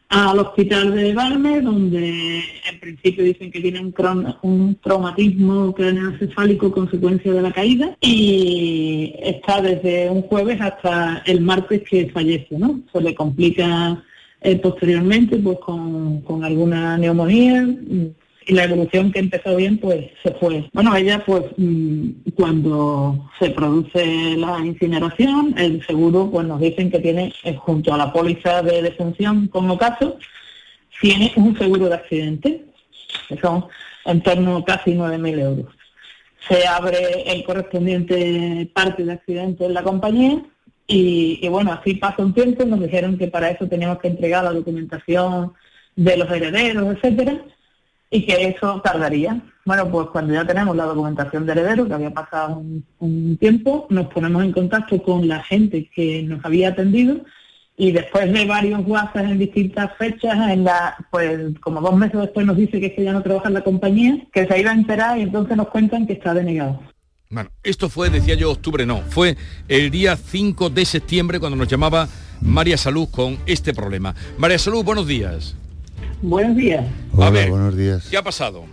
al hospital de Balme, donde en principio dicen que tiene un, un traumatismo craneoencefálico consecuencia de la caída y está desde un jueves hasta el martes que fallece, ¿no? Se le complica eh, posteriormente pues con, con alguna neumonía y la evolución que empezó bien pues se fue. Bueno, ella pues mm, cuando se produce la incineración, el seguro pues nos dicen que tiene eh, junto a la póliza de defunción como caso, tiene un seguro de accidente, que son en torno a casi 9.000 euros. Se abre el correspondiente parte de accidente en la compañía y, bueno, así pasa un tiempo, nos dijeron que para eso teníamos que entregar la documentación de los herederos, etcétera, y que eso tardaría. Bueno, pues cuando ya tenemos la documentación de herederos, que había pasado un, tiempo, nos ponemos en contacto con la gente que nos había atendido y después de varios WhatsApp en distintas fechas, en la, pues como dos meses después nos dice que es ya no trabaja en la compañía, que se iba a enterar y entonces nos cuentan que está denegado. Bueno, esto fue, decía yo, octubre no, fue el día 5 de septiembre cuando nos llamaba María Salud con este problema. María Salud, buenos días. Buenos días. Hola, ver. buenos días. ¿Qué ha pasado?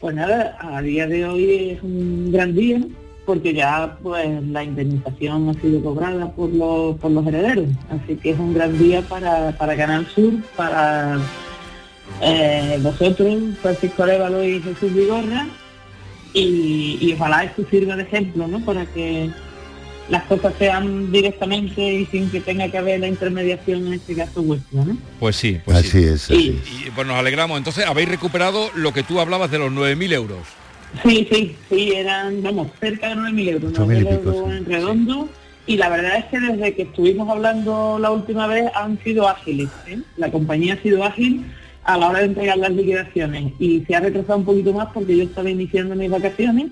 Pues nada, a día de hoy es un gran día porque ya pues la indemnización ha sido cobrada por los, por los herederos. Así que es un gran día para, para Canal Sur, para eh, vosotros, Francisco Arevalo y Jesús Vigorra. Y, y ojalá esto sirva de ejemplo, ¿no? Para que las cosas sean directamente y sin que tenga que haber la intermediación en este caso vuestra, ¿no? Pues sí, pues Así sí. es, así Y pues nos alegramos. Entonces, habéis recuperado lo que tú hablabas de los 9.000 euros. Sí, sí, sí, eran, vamos, cerca de 9.000 euros, 8.000 y 9.000 pico, euros en redondo. Y la verdad es que desde que estuvimos hablando la última vez han sido ágiles. ¿eh? La compañía ha sido ágil a la hora de entregar las liquidaciones y se ha retrasado un poquito más porque yo estaba iniciando mis vacaciones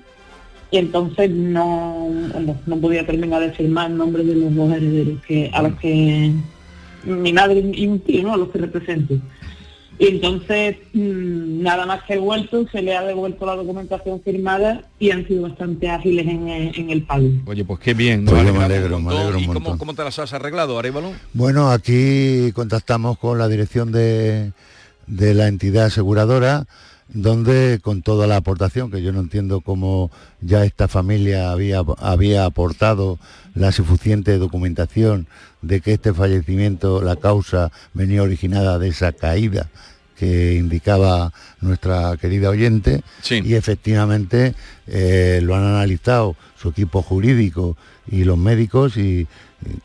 y entonces no, no, no podía terminar de firmar el nombre de los dos herederos que, a los que mi madre y mi tío, ¿no? a los que represento. Y entonces, mm, nada más que he vuelto, se le ha devuelto la documentación firmada y han sido bastante ágiles en, el- en el pago. Oye, pues qué bien. Pues nos yo me alegro, un me alegro un ¿Y cómo, cómo te las has arreglado, Arevalo? Bueno, aquí contactamos con la dirección de, de la entidad aseguradora, donde con toda la aportación, que yo no entiendo cómo ya esta familia había, había aportado la suficiente documentación de que este fallecimiento, la causa venía originada de esa caída que indicaba nuestra querida oyente. Y efectivamente eh, lo han analizado su equipo jurídico y los médicos y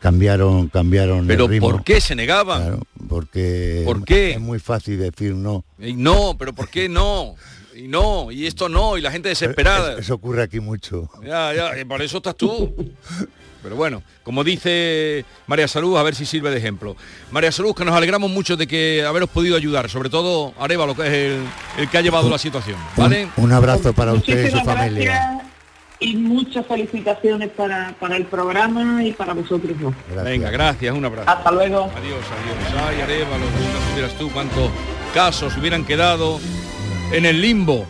cambiaron cambiaron Pero el ritmo. ¿por qué se negaban? Claro, porque ¿Por qué? es muy fácil decir no. Eh, No, pero ¿por qué no? y no, y esto no, y la gente desesperada. Eso, eso ocurre aquí mucho. Ya, ya, y por eso estás tú. Pero bueno, como dice María Salud, a ver si sirve de ejemplo. María Salud, que nos alegramos mucho de que haberos podido ayudar, sobre todo Arevalo, que es el, el que ha llevado la situación. ¿Vale? Un, un abrazo para usted y su familia. gracias y muchas felicitaciones para, para el programa y para vosotros dos. Venga, gracias, un abrazo. Hasta luego. Adiós, adiós. Ay, Arevalo, si no supieras tú cuántos casos hubieran quedado en el limbo.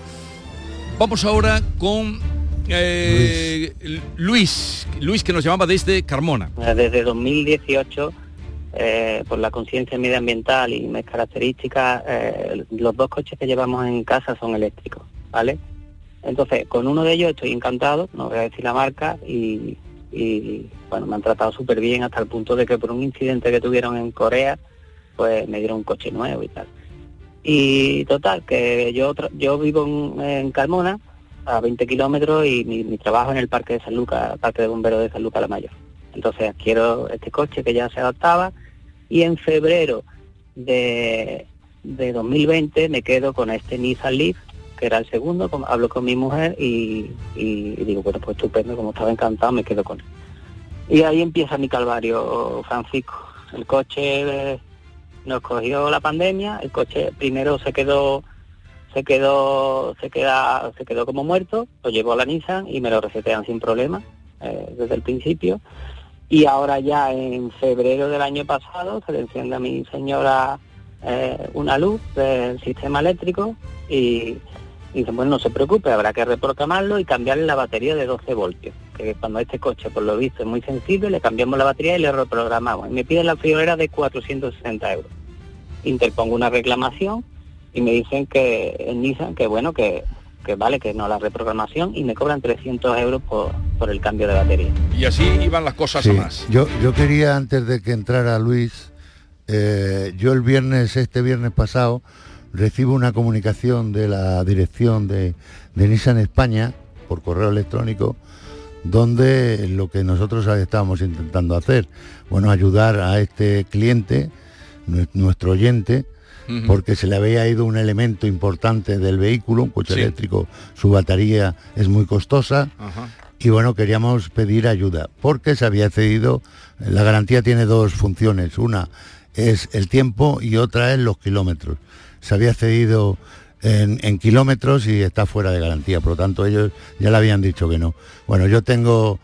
Vamos ahora con eh, Luis. Luis, que nos llamaba desde Carmona. Desde 2018, eh, por la conciencia medioambiental y mis características, eh, los dos coches que llevamos en casa son eléctricos, ¿vale? Entonces, con uno de ellos estoy encantado, no voy a decir la marca, y, bueno, me han tratado súper bien hasta el punto de que por un incidente que tuvieron en Corea, pues me dieron un coche nuevo y tal. Y total, que yo yo vivo en, en Carmona, a 20 kilómetros, y mi, mi trabajo en el Parque de San Lucas, Parque de Bomberos de San Lucas la Mayor. Entonces adquiero este coche que ya se adaptaba, y en febrero de, de 2020 me quedo con este Nissan Leaf, que era el segundo, como- hablo con mi mujer y, digo, bueno, pues estupendo, como estaba encantado, me quedo con él. Y ahí empieza mi calvario, Francisco. El coche nos cogió la pandemia, el coche primero se quedó se quedó se queda se quedó como muerto, lo llevó a la Nissan y me lo resetean sin problema eh, desde el principio. Y ahora ya en febrero del año pasado se le enciende a mi señora eh, una luz del sistema eléctrico y, y dicen, bueno, no se preocupe, habrá que reprogramarlo y cambiarle la batería de 12 voltios. Que cuando este coche, por lo visto, es muy sensible, le cambiamos la batería y le reprogramamos. Y me piden la friolera de 460 euros. Interpongo una reclamación y me dicen que en Nissan, que bueno, que, que vale, que no la reprogramación y me cobran 300 euros por, por el cambio de batería. Y así iban las cosas Sí, a más. Yo, yo quería, antes de que entrara Luis, eh, yo el viernes, este viernes pasado, recibo una comunicación de la dirección de, de Nissan España por correo electrónico, donde lo que nosotros estábamos intentando hacer, bueno, ayudar a este cliente, nue- nuestro oyente, porque se le había ido un elemento importante del vehículo, un coche Sí. eléctrico, su batería es muy costosa, y bueno, queríamos pedir ayuda porque se había cedido, la garantía tiene dos funciones, una es el tiempo y otra es los kilómetros. Se había cedido en, en kilómetros y está fuera de garantía, por lo tanto ellos ya le habían dicho que no. Bueno, yo tengo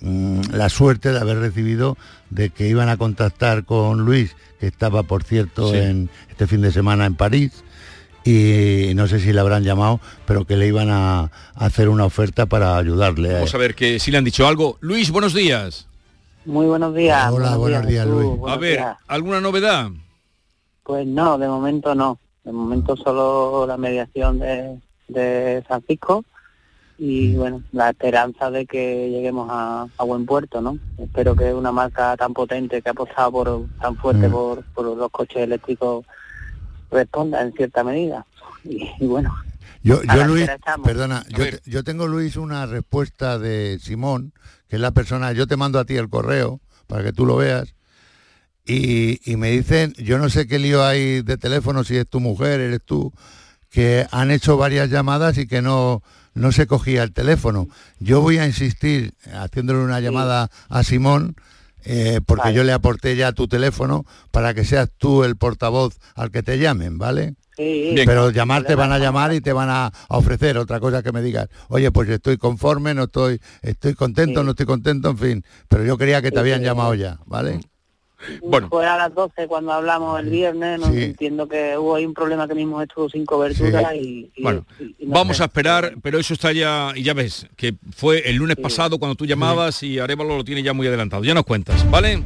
mm, la suerte de haber recibido de que iban a contactar con Luis, que estaba por cierto Sí. en este fin de semana en París, y no sé si le habrán llamado, pero que le iban a, a hacer una oferta para ayudarle. Vamos a ver que si le han dicho algo. Luis, buenos días. Muy buenos días. Hola, buenos días, Luis. A ver, días. ¿alguna novedad? Pues no, de momento no. De momento solo la mediación de, de Francisco y bueno, la esperanza de que lleguemos a, a buen puerto, ¿no? Espero que una marca tan potente que ha apostado por tan fuerte Mm. por, por los coches eléctricos responda en cierta medida. Y, y bueno, Yo, yo Luis, perdona, yo, yo tengo Luis una respuesta de Simón, que es la persona, yo te mando a ti el correo para que tú lo veas, y, y me dicen, yo no sé qué lío hay de teléfono, si es tu mujer, eres tú, que han hecho varias llamadas y que no, no se cogía el teléfono. Yo voy a insistir haciéndole una llamada a Simón, eh, porque Vale. yo le aporté ya tu teléfono para que seas tú el portavoz al que te llamen, ¿vale? sí. Pero llamar te van a llamar y te van a, a ofrecer otra cosa que me digas, oye, pues estoy conforme, no estoy, estoy contento, Sí. no estoy contento, en fin. Pero yo quería que te Sí, habían sí. llamado ya, ¿vale? Bueno. fue a las 12 cuando hablamos el viernes, no Sí. entiendo que hubo ahí un problema que mismo estuvo sin cobertura y, y- Bueno, y- y no Vamos sé. a esperar, pero eso está ya, y ya ves, que fue el lunes pasado cuando tú llamabas y Arevalo lo tiene ya muy adelantado. Ya nos cuentas, ¿vale?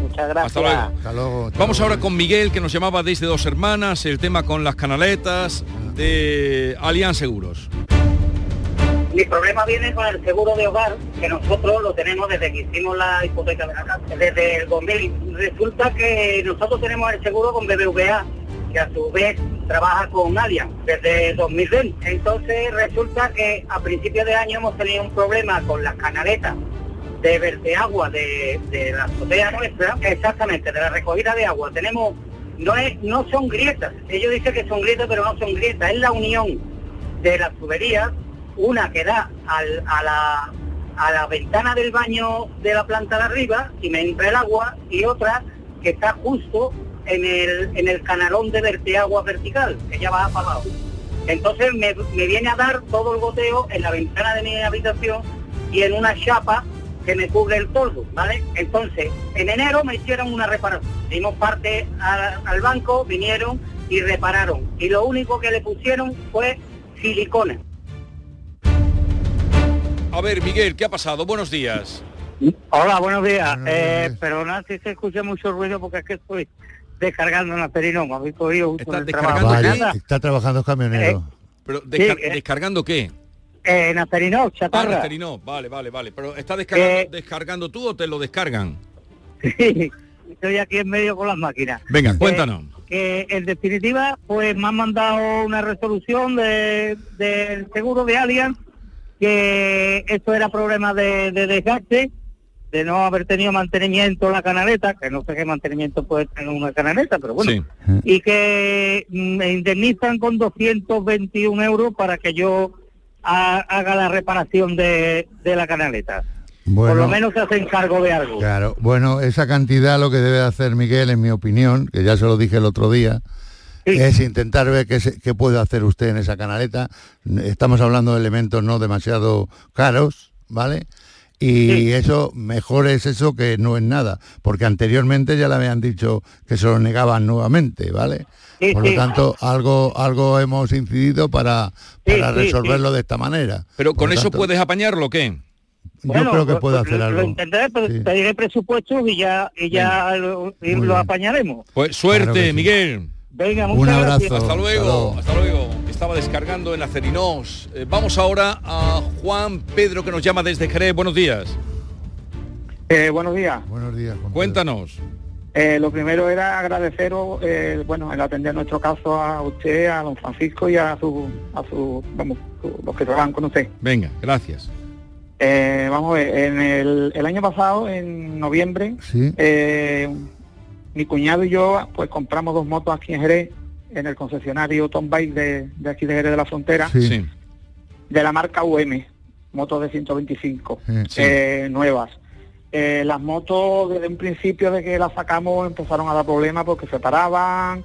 Muchas gracias. Hasta luego. Hasta luego. hasta Vamos luego. ahora con Miguel, que nos llamaba desde Dos Hermanas, el tema con las canaletas de Alianza Seguros. Mi problema viene con el seguro de hogar, que nosotros lo tenemos desde que hicimos la hipoteca de la casa, desde el 2000. Resulta que nosotros tenemos el seguro con BBVA, que a su vez trabaja con Allianz desde 2020. Entonces resulta que a principios de año hemos tenido un problema con las canaletas de verteagua de, de la azotea nuestra, exactamente, de la recogida de agua. Tenemos, no es, no son grietas, ellos dicen que son grietas, pero no son grietas, es la unión de las tuberías, una que da a, la, ventana del baño de la planta de arriba y me entra el agua, y otra que está justo en el, canalón de verteagua vertical, que ya va abajo. Entonces me, viene a dar todo el goteo en la ventana de mi habitación y en una chapa que me cubre el toldo, ¿vale? Entonces, en enero me hicieron una reparación. Dimos parte al banco, vinieron y repararon. Y lo único que le pusieron fue silicona. A ver, Miguel, ¿qué ha pasado? Buenos días. Hola, buenos días. Eh, perdona si se escucha mucho ruido porque es que estoy descargando en la perino, me habéis cogido justo en el trabajo. Vale, Nada, está trabajando camionero. Pero desca- Sí, eh. ¿descargando qué? eh, en Asterino, Ah, chatarra. Nasterino. Vale, vale, vale. Pero ¿estás descargando, Eh. descargando tú o te lo descargan? Sí, *laughs* estoy aquí en medio con las máquinas. Venga, Eh, cuéntanos. que en definitiva, pues me han mandado una resolución de- del seguro de Allianz que esto era problema de, de desgaste, de no haber tenido mantenimiento la canaleta, que no sé qué mantenimiento puede tener una canaleta, pero bueno, Sí. y que mm, me indemnizan con 221 euros para que yo ha- haga la reparación de, de la canaleta. Por lo menos se hacen cargo de algo. claro. Bueno, esa cantidad lo que debe hacer Miguel, en mi opinión, que ya se lo dije el otro día, es intentar ver qué, qué puede hacer usted en esa canaleta. Estamos hablando de elementos no demasiado caros, ¿vale? Y eso, mejor es eso que no es nada, porque anteriormente ya le habían dicho que se lo negaban nuevamente, ¿vale? Sí, Por sí. lo tanto, algo, algo hemos incidido para, para sí, resolverlo de esta manera. Pero Por con eso tanto, puedes apañarlo o qué? Yo creo que pues, puede pues, hacer lo, algo. Lo intentaré, pero Sí. pediré presupuestos y ya, y ya lo, y lo apañaremos. Pues suerte, Claro que sí. Miguel. Venga, muchas gracias. Hasta luego, hasta luego. Estaba descargando en Acerinos. Eh, vamos ahora a Juan Pedro que nos llama desde Jerez. Buenos días. Eh, buenos días. Buenos días. Cuéntanos. Eh, lo primero era agradeceros, eh, bueno, el atender nuestro caso a usted, a don Francisco y a su, a su, vamos, su- los que trabajan con usted. Venga, gracias. Eh, vamos a ver, en el, el año pasado, en noviembre, Sí. Mi cuñado y yo, pues compramos dos motos aquí en Jerez, en el concesionario Tom Bike de, de aquí de Jerez de la Frontera, Sí. de la marca UM, motos de 125, Sí. eh, nuevas. Eh, las motos desde un principio de que las sacamos empezaron a dar problemas porque se paraban,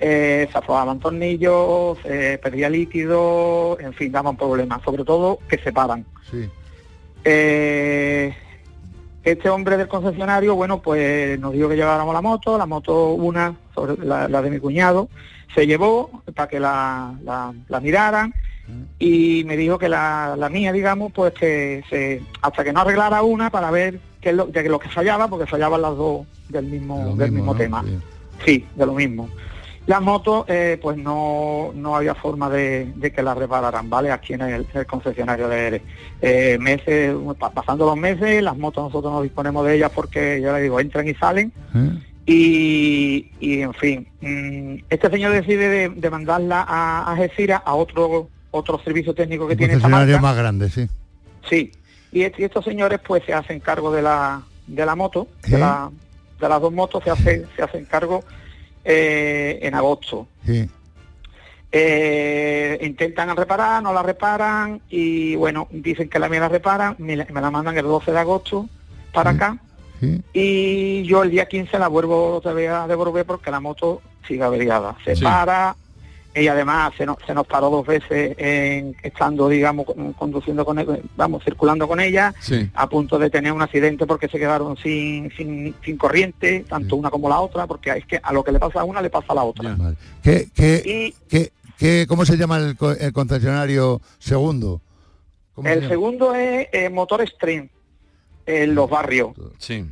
eh, se aflojaban tornillos, se perdía líquido, en fin, daban problemas, sobre todo que se paran. Sí. Eh, este hombre del concesionario, bueno, pues nos dijo que lleváramos la moto, la moto una, sobre la, la de mi cuñado, se llevó para que la, la- la miraran y me dijo que la, la mía, digamos, pues que se, hasta que no arreglara una para ver qué es lo, de lo que fallaba, porque fallaban las dos del mismo, del mismo ¿no? tema. Sí. Sí, de lo mismo. Las motos, eh, pues no, no había forma de, de que las repararan, ¿vale? Aquí en el, el concesionario de Eres. Eh, meses, pa- pasando los meses, las motos nosotros no disponemos de ellas porque, ya le digo, entran y salen. Y, y, en fin, mm, este señor decide de, de mandarla a, a Algeciras, a otro otro servicio técnico que Un tiene esta marca. más grande, sí. Sí, y, est- y estos señores pues se hacen cargo de la, de la moto, de, ¿Eh? la- de las dos motos se, hace, se hacen cargo eh, en agosto. Sí. Eh, intentan reparar, no la reparan y bueno, dicen que la mía la reparan, me, la- me la mandan el 12 de agosto para acá Sí. y yo el día 15 la vuelvo otra vez a devolver porque la moto sigue averiada. Se para y además se nos, se nos paró dos veces en, estando, digamos, con- conduciendo con vamos, circulando con ella, Sí. a punto de tener un accidente porque se quedaron sin, sin, sin corriente, tanto una como la otra, porque es que a lo que le pasa a una le pasa a la otra. ¿Qué, qué, qué- qué- cómo se llama el, co- el concesionario segundo? ¿Cómo se El segundo es eh, motor stream en los barrios. Sí.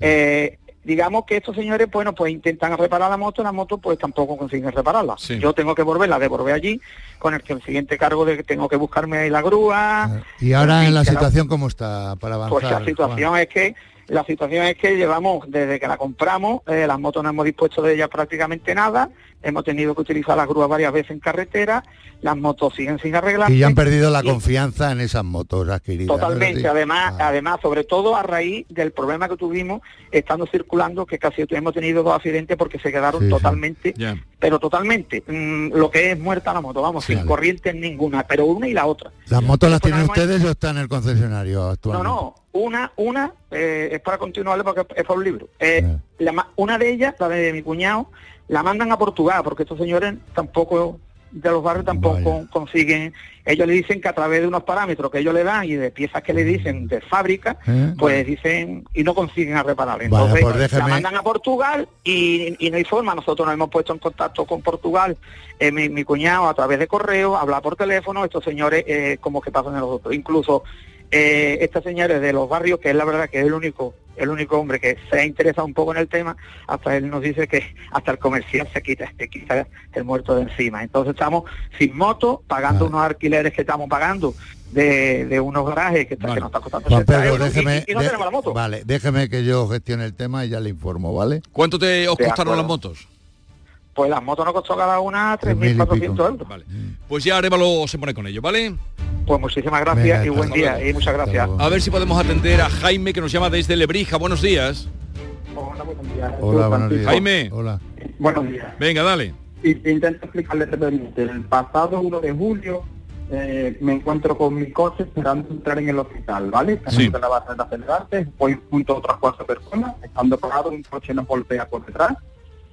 Eh, digamos que estos señores, bueno, pues intentan reparar la moto, la moto pues tampoco consiguen repararla. Sí. Yo tengo que volverla, devolver allí, con el, que el siguiente cargo de que tengo que buscarme ahí la grúa. Y ahora en la situación cómo está para avanzar. Pues la situación Juan? es que la situación es que llevamos desde que la compramos, eh, las motos no hemos dispuesto de ellas prácticamente nada, hemos tenido que utilizar las grúas varias veces en carretera, las motos siguen sin arreglar. Y ya han perdido la confianza en esas motos adquiridas. ¿no es Totalmente, además, además, sobre todo a raíz del problema que tuvimos estando circulando, que casi hemos tenido dos accidentes porque se quedaron Sí, sí. totalmente pero totalmente, mm, lo que es muerta la moto, vamos, sin corriente ninguna, pero una y la otra. ¿Las motos las tienen ustedes o están en el concesionario No, actualmente? no, una, una, eh, es para continuarle porque es para un libro. Eh, la ma- una de ellas, la de mi cuñado, la mandan a Portugal, porque estos señores tampoco, de los barrios tampoco consiguen, ellos le dicen que a través de unos parámetros que ellos le dan y de piezas que le dicen de fábrica, ¿Eh? pues dicen y no consiguen a reparar. Entonces pues déjeme- la mandan a Portugal y, y no hay forma. Nosotros nos hemos puesto en contacto con Portugal, eh, mi, mi cuñado a través de correo, habla por teléfono, estos señores eh, como que pasan de nosotros. Incluso eh, esta señora es de los barrios, que es la verdad que es el único el único hombre que se ha interesado un poco en el tema, hasta él nos dice que hasta el comercial se quita, se quita el muerto de encima. Entonces estamos sin moto, pagando unos alquileres que estamos pagando de, de unos garajes que, que nos está costando Juan 60 Pedro, euros y- déjeme, y, y no de- tenemos la moto. vale, déjeme que yo gestione el tema y ya le informo, ¿vale? ¿Cuánto te os De costaron acuerdo. las motos? Pues las motos nos costó cada una Tres mil y 3.400 euros. Pues ya Arevalo se pone con ello, ¿vale? Pues muchísimas gracias Venga, y buen día luego. y muchas gracias. A ver si podemos atender a Jaime que nos llama desde Lebrija. Buenos días. Hola, buenos días. Jaime. Hola. Buenos días. Venga, dale. Y intento explicarle brevemente. El pasado 1 de julio eh, me encuentro con mi coche esperando entrar en el hospital, ¿vale? Sí. En la base de acelerantes, voy junto a otras cuatro personas, estando parado, un coche nos golpea por detrás,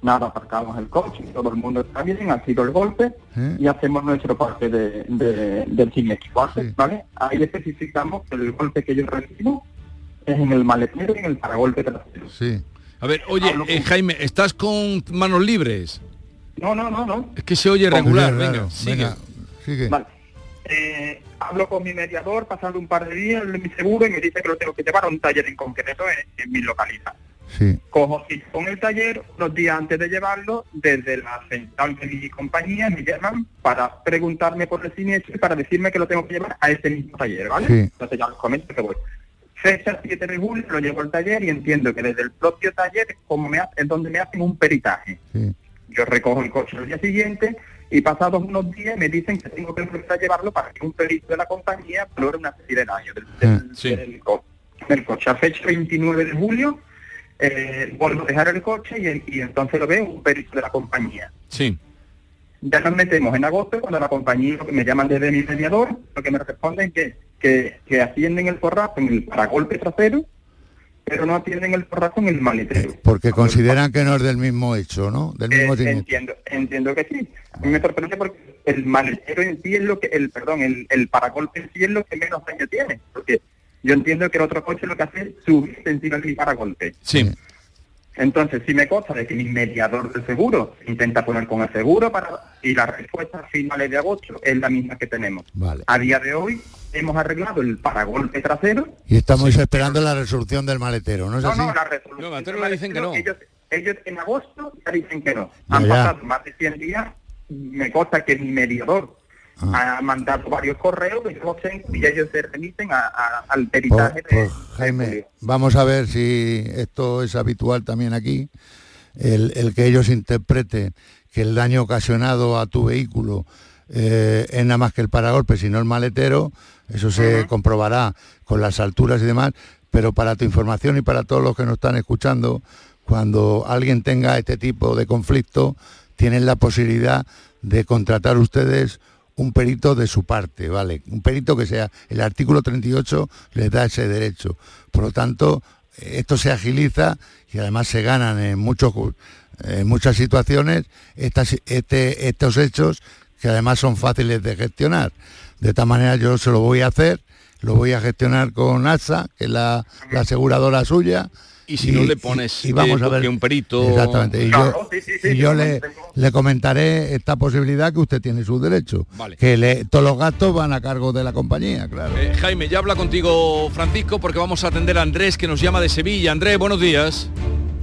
nada, aparcamos el coche, todo el mundo está bien, ha sido el golpe ¿Eh? y hacemos nuestro parte de, de- del siniestro, ¿vale? Ahí especificamos que el golpe que yo recibo es en el maletero y en el paragolpe trasero. Sí. A ver, oye, eh, Jaime, ¿estás con manos libres? No, no, no, no. Es que se oye Con- regular. Venga, raro. sigue. Venga, sigue. Vale. Eh, hablo con mi mediador, pasando un par de días de mi seguro y me dice que lo tengo que llevar a un taller en concreto en, en mi localidad. Sí. Cojo con el taller, unos días antes de llevarlo, desde la central de mi compañía me llaman para preguntarme por el siniestro y para decirme que lo tengo que llevar a ese mismo taller, ¿vale? Sí. Entonces ya les comento que voy. Fecha 7 de julio, lo llevo al taller y entiendo que desde el propio taller es, como me ha- es donde me hacen un peritaje. Sí. Yo recojo el coche el día siguiente y pasados unos días me dicen que tengo que volver a llevarlo para que un perito de la compañía valore una serie de daños del, del- del co- del coche. A fecha 29 de julio eh, vuelvo a dejar el coche y, entonces lo veo un perito de la compañía. Sí. Ya nos metemos en agosto cuando la compañía me llaman desde mi mediador, lo que me responden es que, que, que atienden el porrazo en el paragolpe trasero, pero no atienden el porrazo en el maletero. Porque consideran que no es del mismo hecho, ¿no? Del mismo Eh, entiendo, entiendo que sí. A mí me sorprende porque el maletero en sí es lo que, el perdón, el, el paragolpe en sí es lo que menos daño tiene, porque yo entiendo que el otro coche lo que hace es subirse encima del paragolpe. Sí. Entonces, si me consta de que mi mediador del seguro se intenta poner con el seguro para y la respuesta a finales de agosto es la misma que tenemos. Vale. A día de hoy hemos arreglado el paragolpe trasero. Y estamos esperando la resolución del maletero, ¿no es No, así? no, la resolución. del maletero, Ellos, ellos en agosto ya dicen que no. Ya, Han ya. pasado más de 100 días. Me consta que mi mediador ha mandado varios correos y ellos se remiten a- a- al peritaje Pues, de... pues, Jaime, vamos a ver si esto es habitual también aquí, el, el que ellos interpreten que el daño ocasionado a tu vehículo eh, es nada más que el paragolpe, sino el maletero, eso se comprobará con las alturas y demás, pero para tu información y para todos los que nos están escuchando, cuando alguien tenga este tipo de conflicto, tienen la posibilidad de contratar ustedes un perito de su parte, ¿vale? Un perito que sea, el artículo 38 les da ese derecho. Por lo tanto, esto se agiliza y además se ganan en, muchos, muchas situaciones estas, este, estos hechos que además son fáciles de gestionar. De esta manera yo se lo voy a hacer, lo voy a gestionar con AXA, que es la aseguradora suya. Y si no le pones, y, vamos eh, a ver que un perito- exactamente y Claro, yo, sí, sí, sí, y yo le, le comentaré esta posibilidad que usted tiene su derecho Vale. que le- todos los gastos van a cargo de la compañía claro Eh, Jaime, ya habla contigo Francisco porque vamos a atender a Andrés que nos llama de Sevilla. Andrés, buenos días.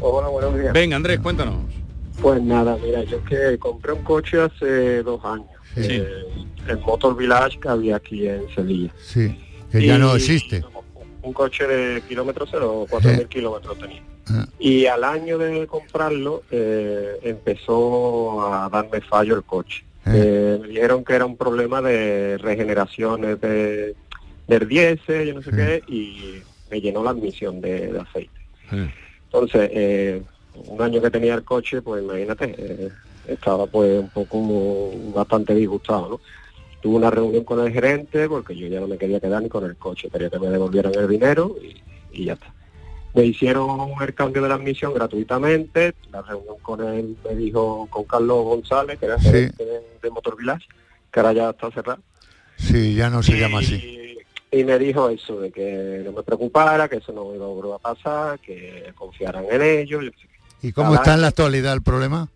Hola, buenos días. Venga, Andrés, cuéntanos. Pues nada, mira, yo que compré un coche hace dos años. Sí. eh, el Motor Village que había aquí en Sevilla. sí que ya no Y- existe Un coche de kilómetros cero, 4.000 kilómetros tenía. Ah. Y al año de comprarlo eh, empezó a darme fallo el coche. Eh, me dijeron que era un problema de regeneraciones de, del diésel, yo no sé qué, y me llenó la admisión de, de aceite. Entonces, eh, un año que tenía el coche, pues imagínate, eh, estaba pues un poco bastante disgustado, ¿no? Tuve una reunión con el gerente porque yo ya no me quería quedar ni con el coche, quería que me devolvieran el dinero y, ya está. Me hicieron el cambio de la admisión gratuitamente, la reunión con él me dijo con Carlos González, que era gerente de, Motor Village, que ahora ya está cerrado. Sí, ya no se llama así. Y me dijo eso, de que no me preocupara, que eso no iba a pasar, que confiaran en ellos. ¿Y cómo está en la actualidad el problema?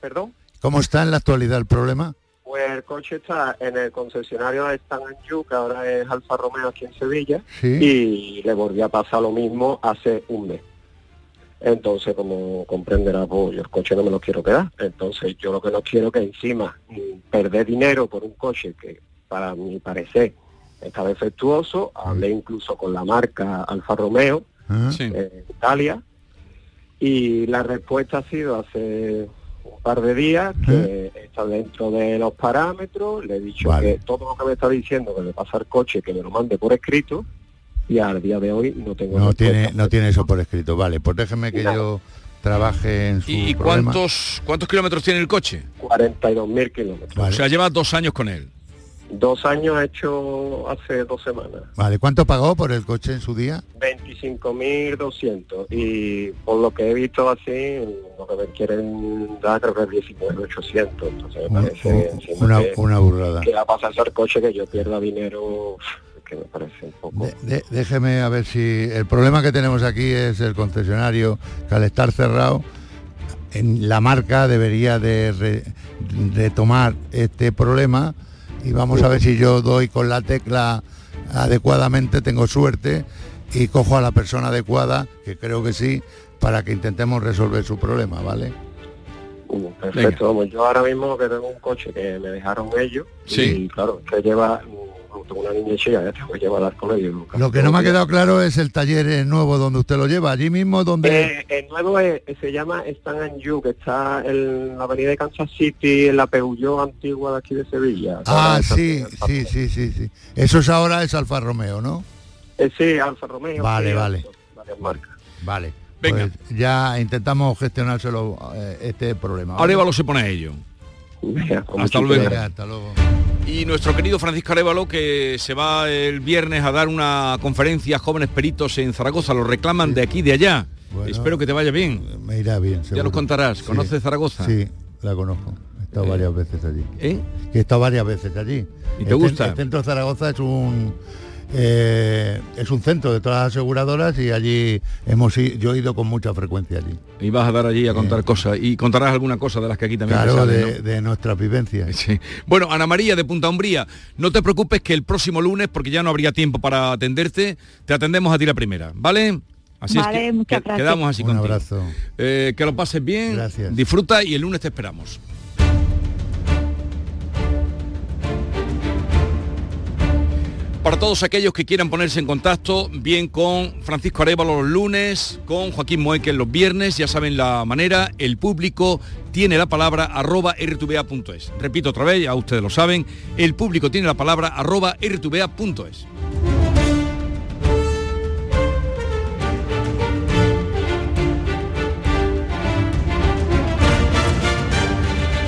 ¿Perdón? ¿Cómo está en la actualidad el problema? Pues el coche está en el concesionario de Stan Yu, que ahora es Alfa Romeo aquí en Sevilla, y le volví a pasar lo mismo hace un mes. Entonces, como comprenderá, pues yo el coche no me lo quiero quedar. Entonces, yo lo que no quiero que encima perder dinero por un coche que, para mi parecer, está defectuoso. Hablé incluso con la marca Alfa Romeo ah. en Italia y la respuesta ha sido hace par de días que está dentro de los parámetros, le he dicho que todo lo que me está diciendo que le pasa al coche que me lo mande por escrito y al día de hoy no tengo no tiene no tiene eso por escrito. Vale pues déjeme que yo trabaje en su ¿Y cuántos cuántos kilómetros tiene el coche? 42.000 kilómetros. O sea, lleva dos años con él. Dos años hecho hace dos semanas. Vale, ¿cuánto pagó por el coche en su día? 25.200 y por lo que he visto así, lo que me quieren dar creo que es 19.800. Entonces me parece una, una burrada. Que va a pasar el coche que yo pierda dinero que me parece un poco... déjeme a ver si el problema que tenemos aquí es el concesionario que al estar cerrado en la marca debería de retomar este problema y vamos a ver si yo doy con la tecla adecuadamente, tengo suerte y cojo a la persona adecuada, que creo que sí, para que intentemos resolver su problema, ¿vale? Perfecto, yo ahora mismo que tengo un coche que me dejaron ellos y claro, que lleva tengo una niña chica, ya tengo que llevar con ellos. Lo que no me ha quedado claro es el taller nuevo donde usted lo lleva, allí mismo donde... Eh, el nuevo se llama Stan and You, que está en la avenida de Kansas City, en la Peugeot antigua de aquí de Sevilla. Ah, sí, sí, sí, sí, sí. Eso es ahora es Alfa Romeo, ¿no? Eh, sí, Alfa Romeo. Vale, vale. Vale. Venga. Pues ya intentamos gestionárselo eh, este problema. ¿vale? lo se pone a ello. Hasta luego. hasta luego. Y nuestro querido Francisco Arevalo, que se va el viernes a dar una conferencia a jóvenes peritos en Zaragoza, lo reclaman de aquí de allá. Espero que te vaya bien. Me irá bien. Ya nos contarás. ¿Conoces Zaragoza? Sí, la conozco. He estado eh, varias veces allí. ¿Eh? He estado varias veces allí. ¿Y te gusta? El centro de Zaragoza es un eh, es un centro de todas las aseguradoras y allí hemos yo he ido con mucha frecuencia allí. Y vas a dar allí a contar cosas y contarás alguna cosa de las que aquí también claro, de, de, nuestra vivencia. *laughs* Bueno, Ana María de Punta Umbría, no te preocupes que el próximo lunes, porque ya no habría tiempo para atenderte, te atendemos a ti la primera, ¿vale? Así es que, quedamos así Un abrazo. Eh, que lo pases bien, disfruta y el lunes te esperamos. Para todos aquellos que quieran ponerse en contacto, bien con Francisco Arevalo los lunes, con Joaquín Moeque los viernes, ya saben la manera, el público tiene la palabra arroba rtva.es. Repito otra vez, ya ustedes lo saben, el público tiene la palabra arroba rtva.es.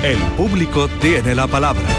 El público tiene la palabra.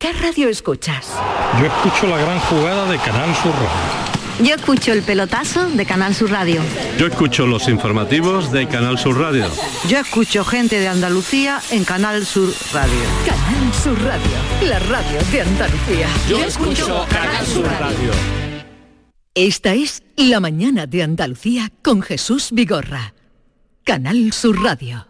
¿Qué radio escuchas? Yo escucho la gran jugada de Canal Sur Radio. Yo escucho el pelotazo de Canal Sur Radio. Yo escucho los informativos de Canal Sur Radio. Yo escucho gente de Andalucía en Canal Sur Radio. Canal Sur Radio, la radio de Andalucía. Yo, escucho Canal Sur Radio. Esta es La mañana de Andalucía con Jesús Vigorra. Canal Sur Radio.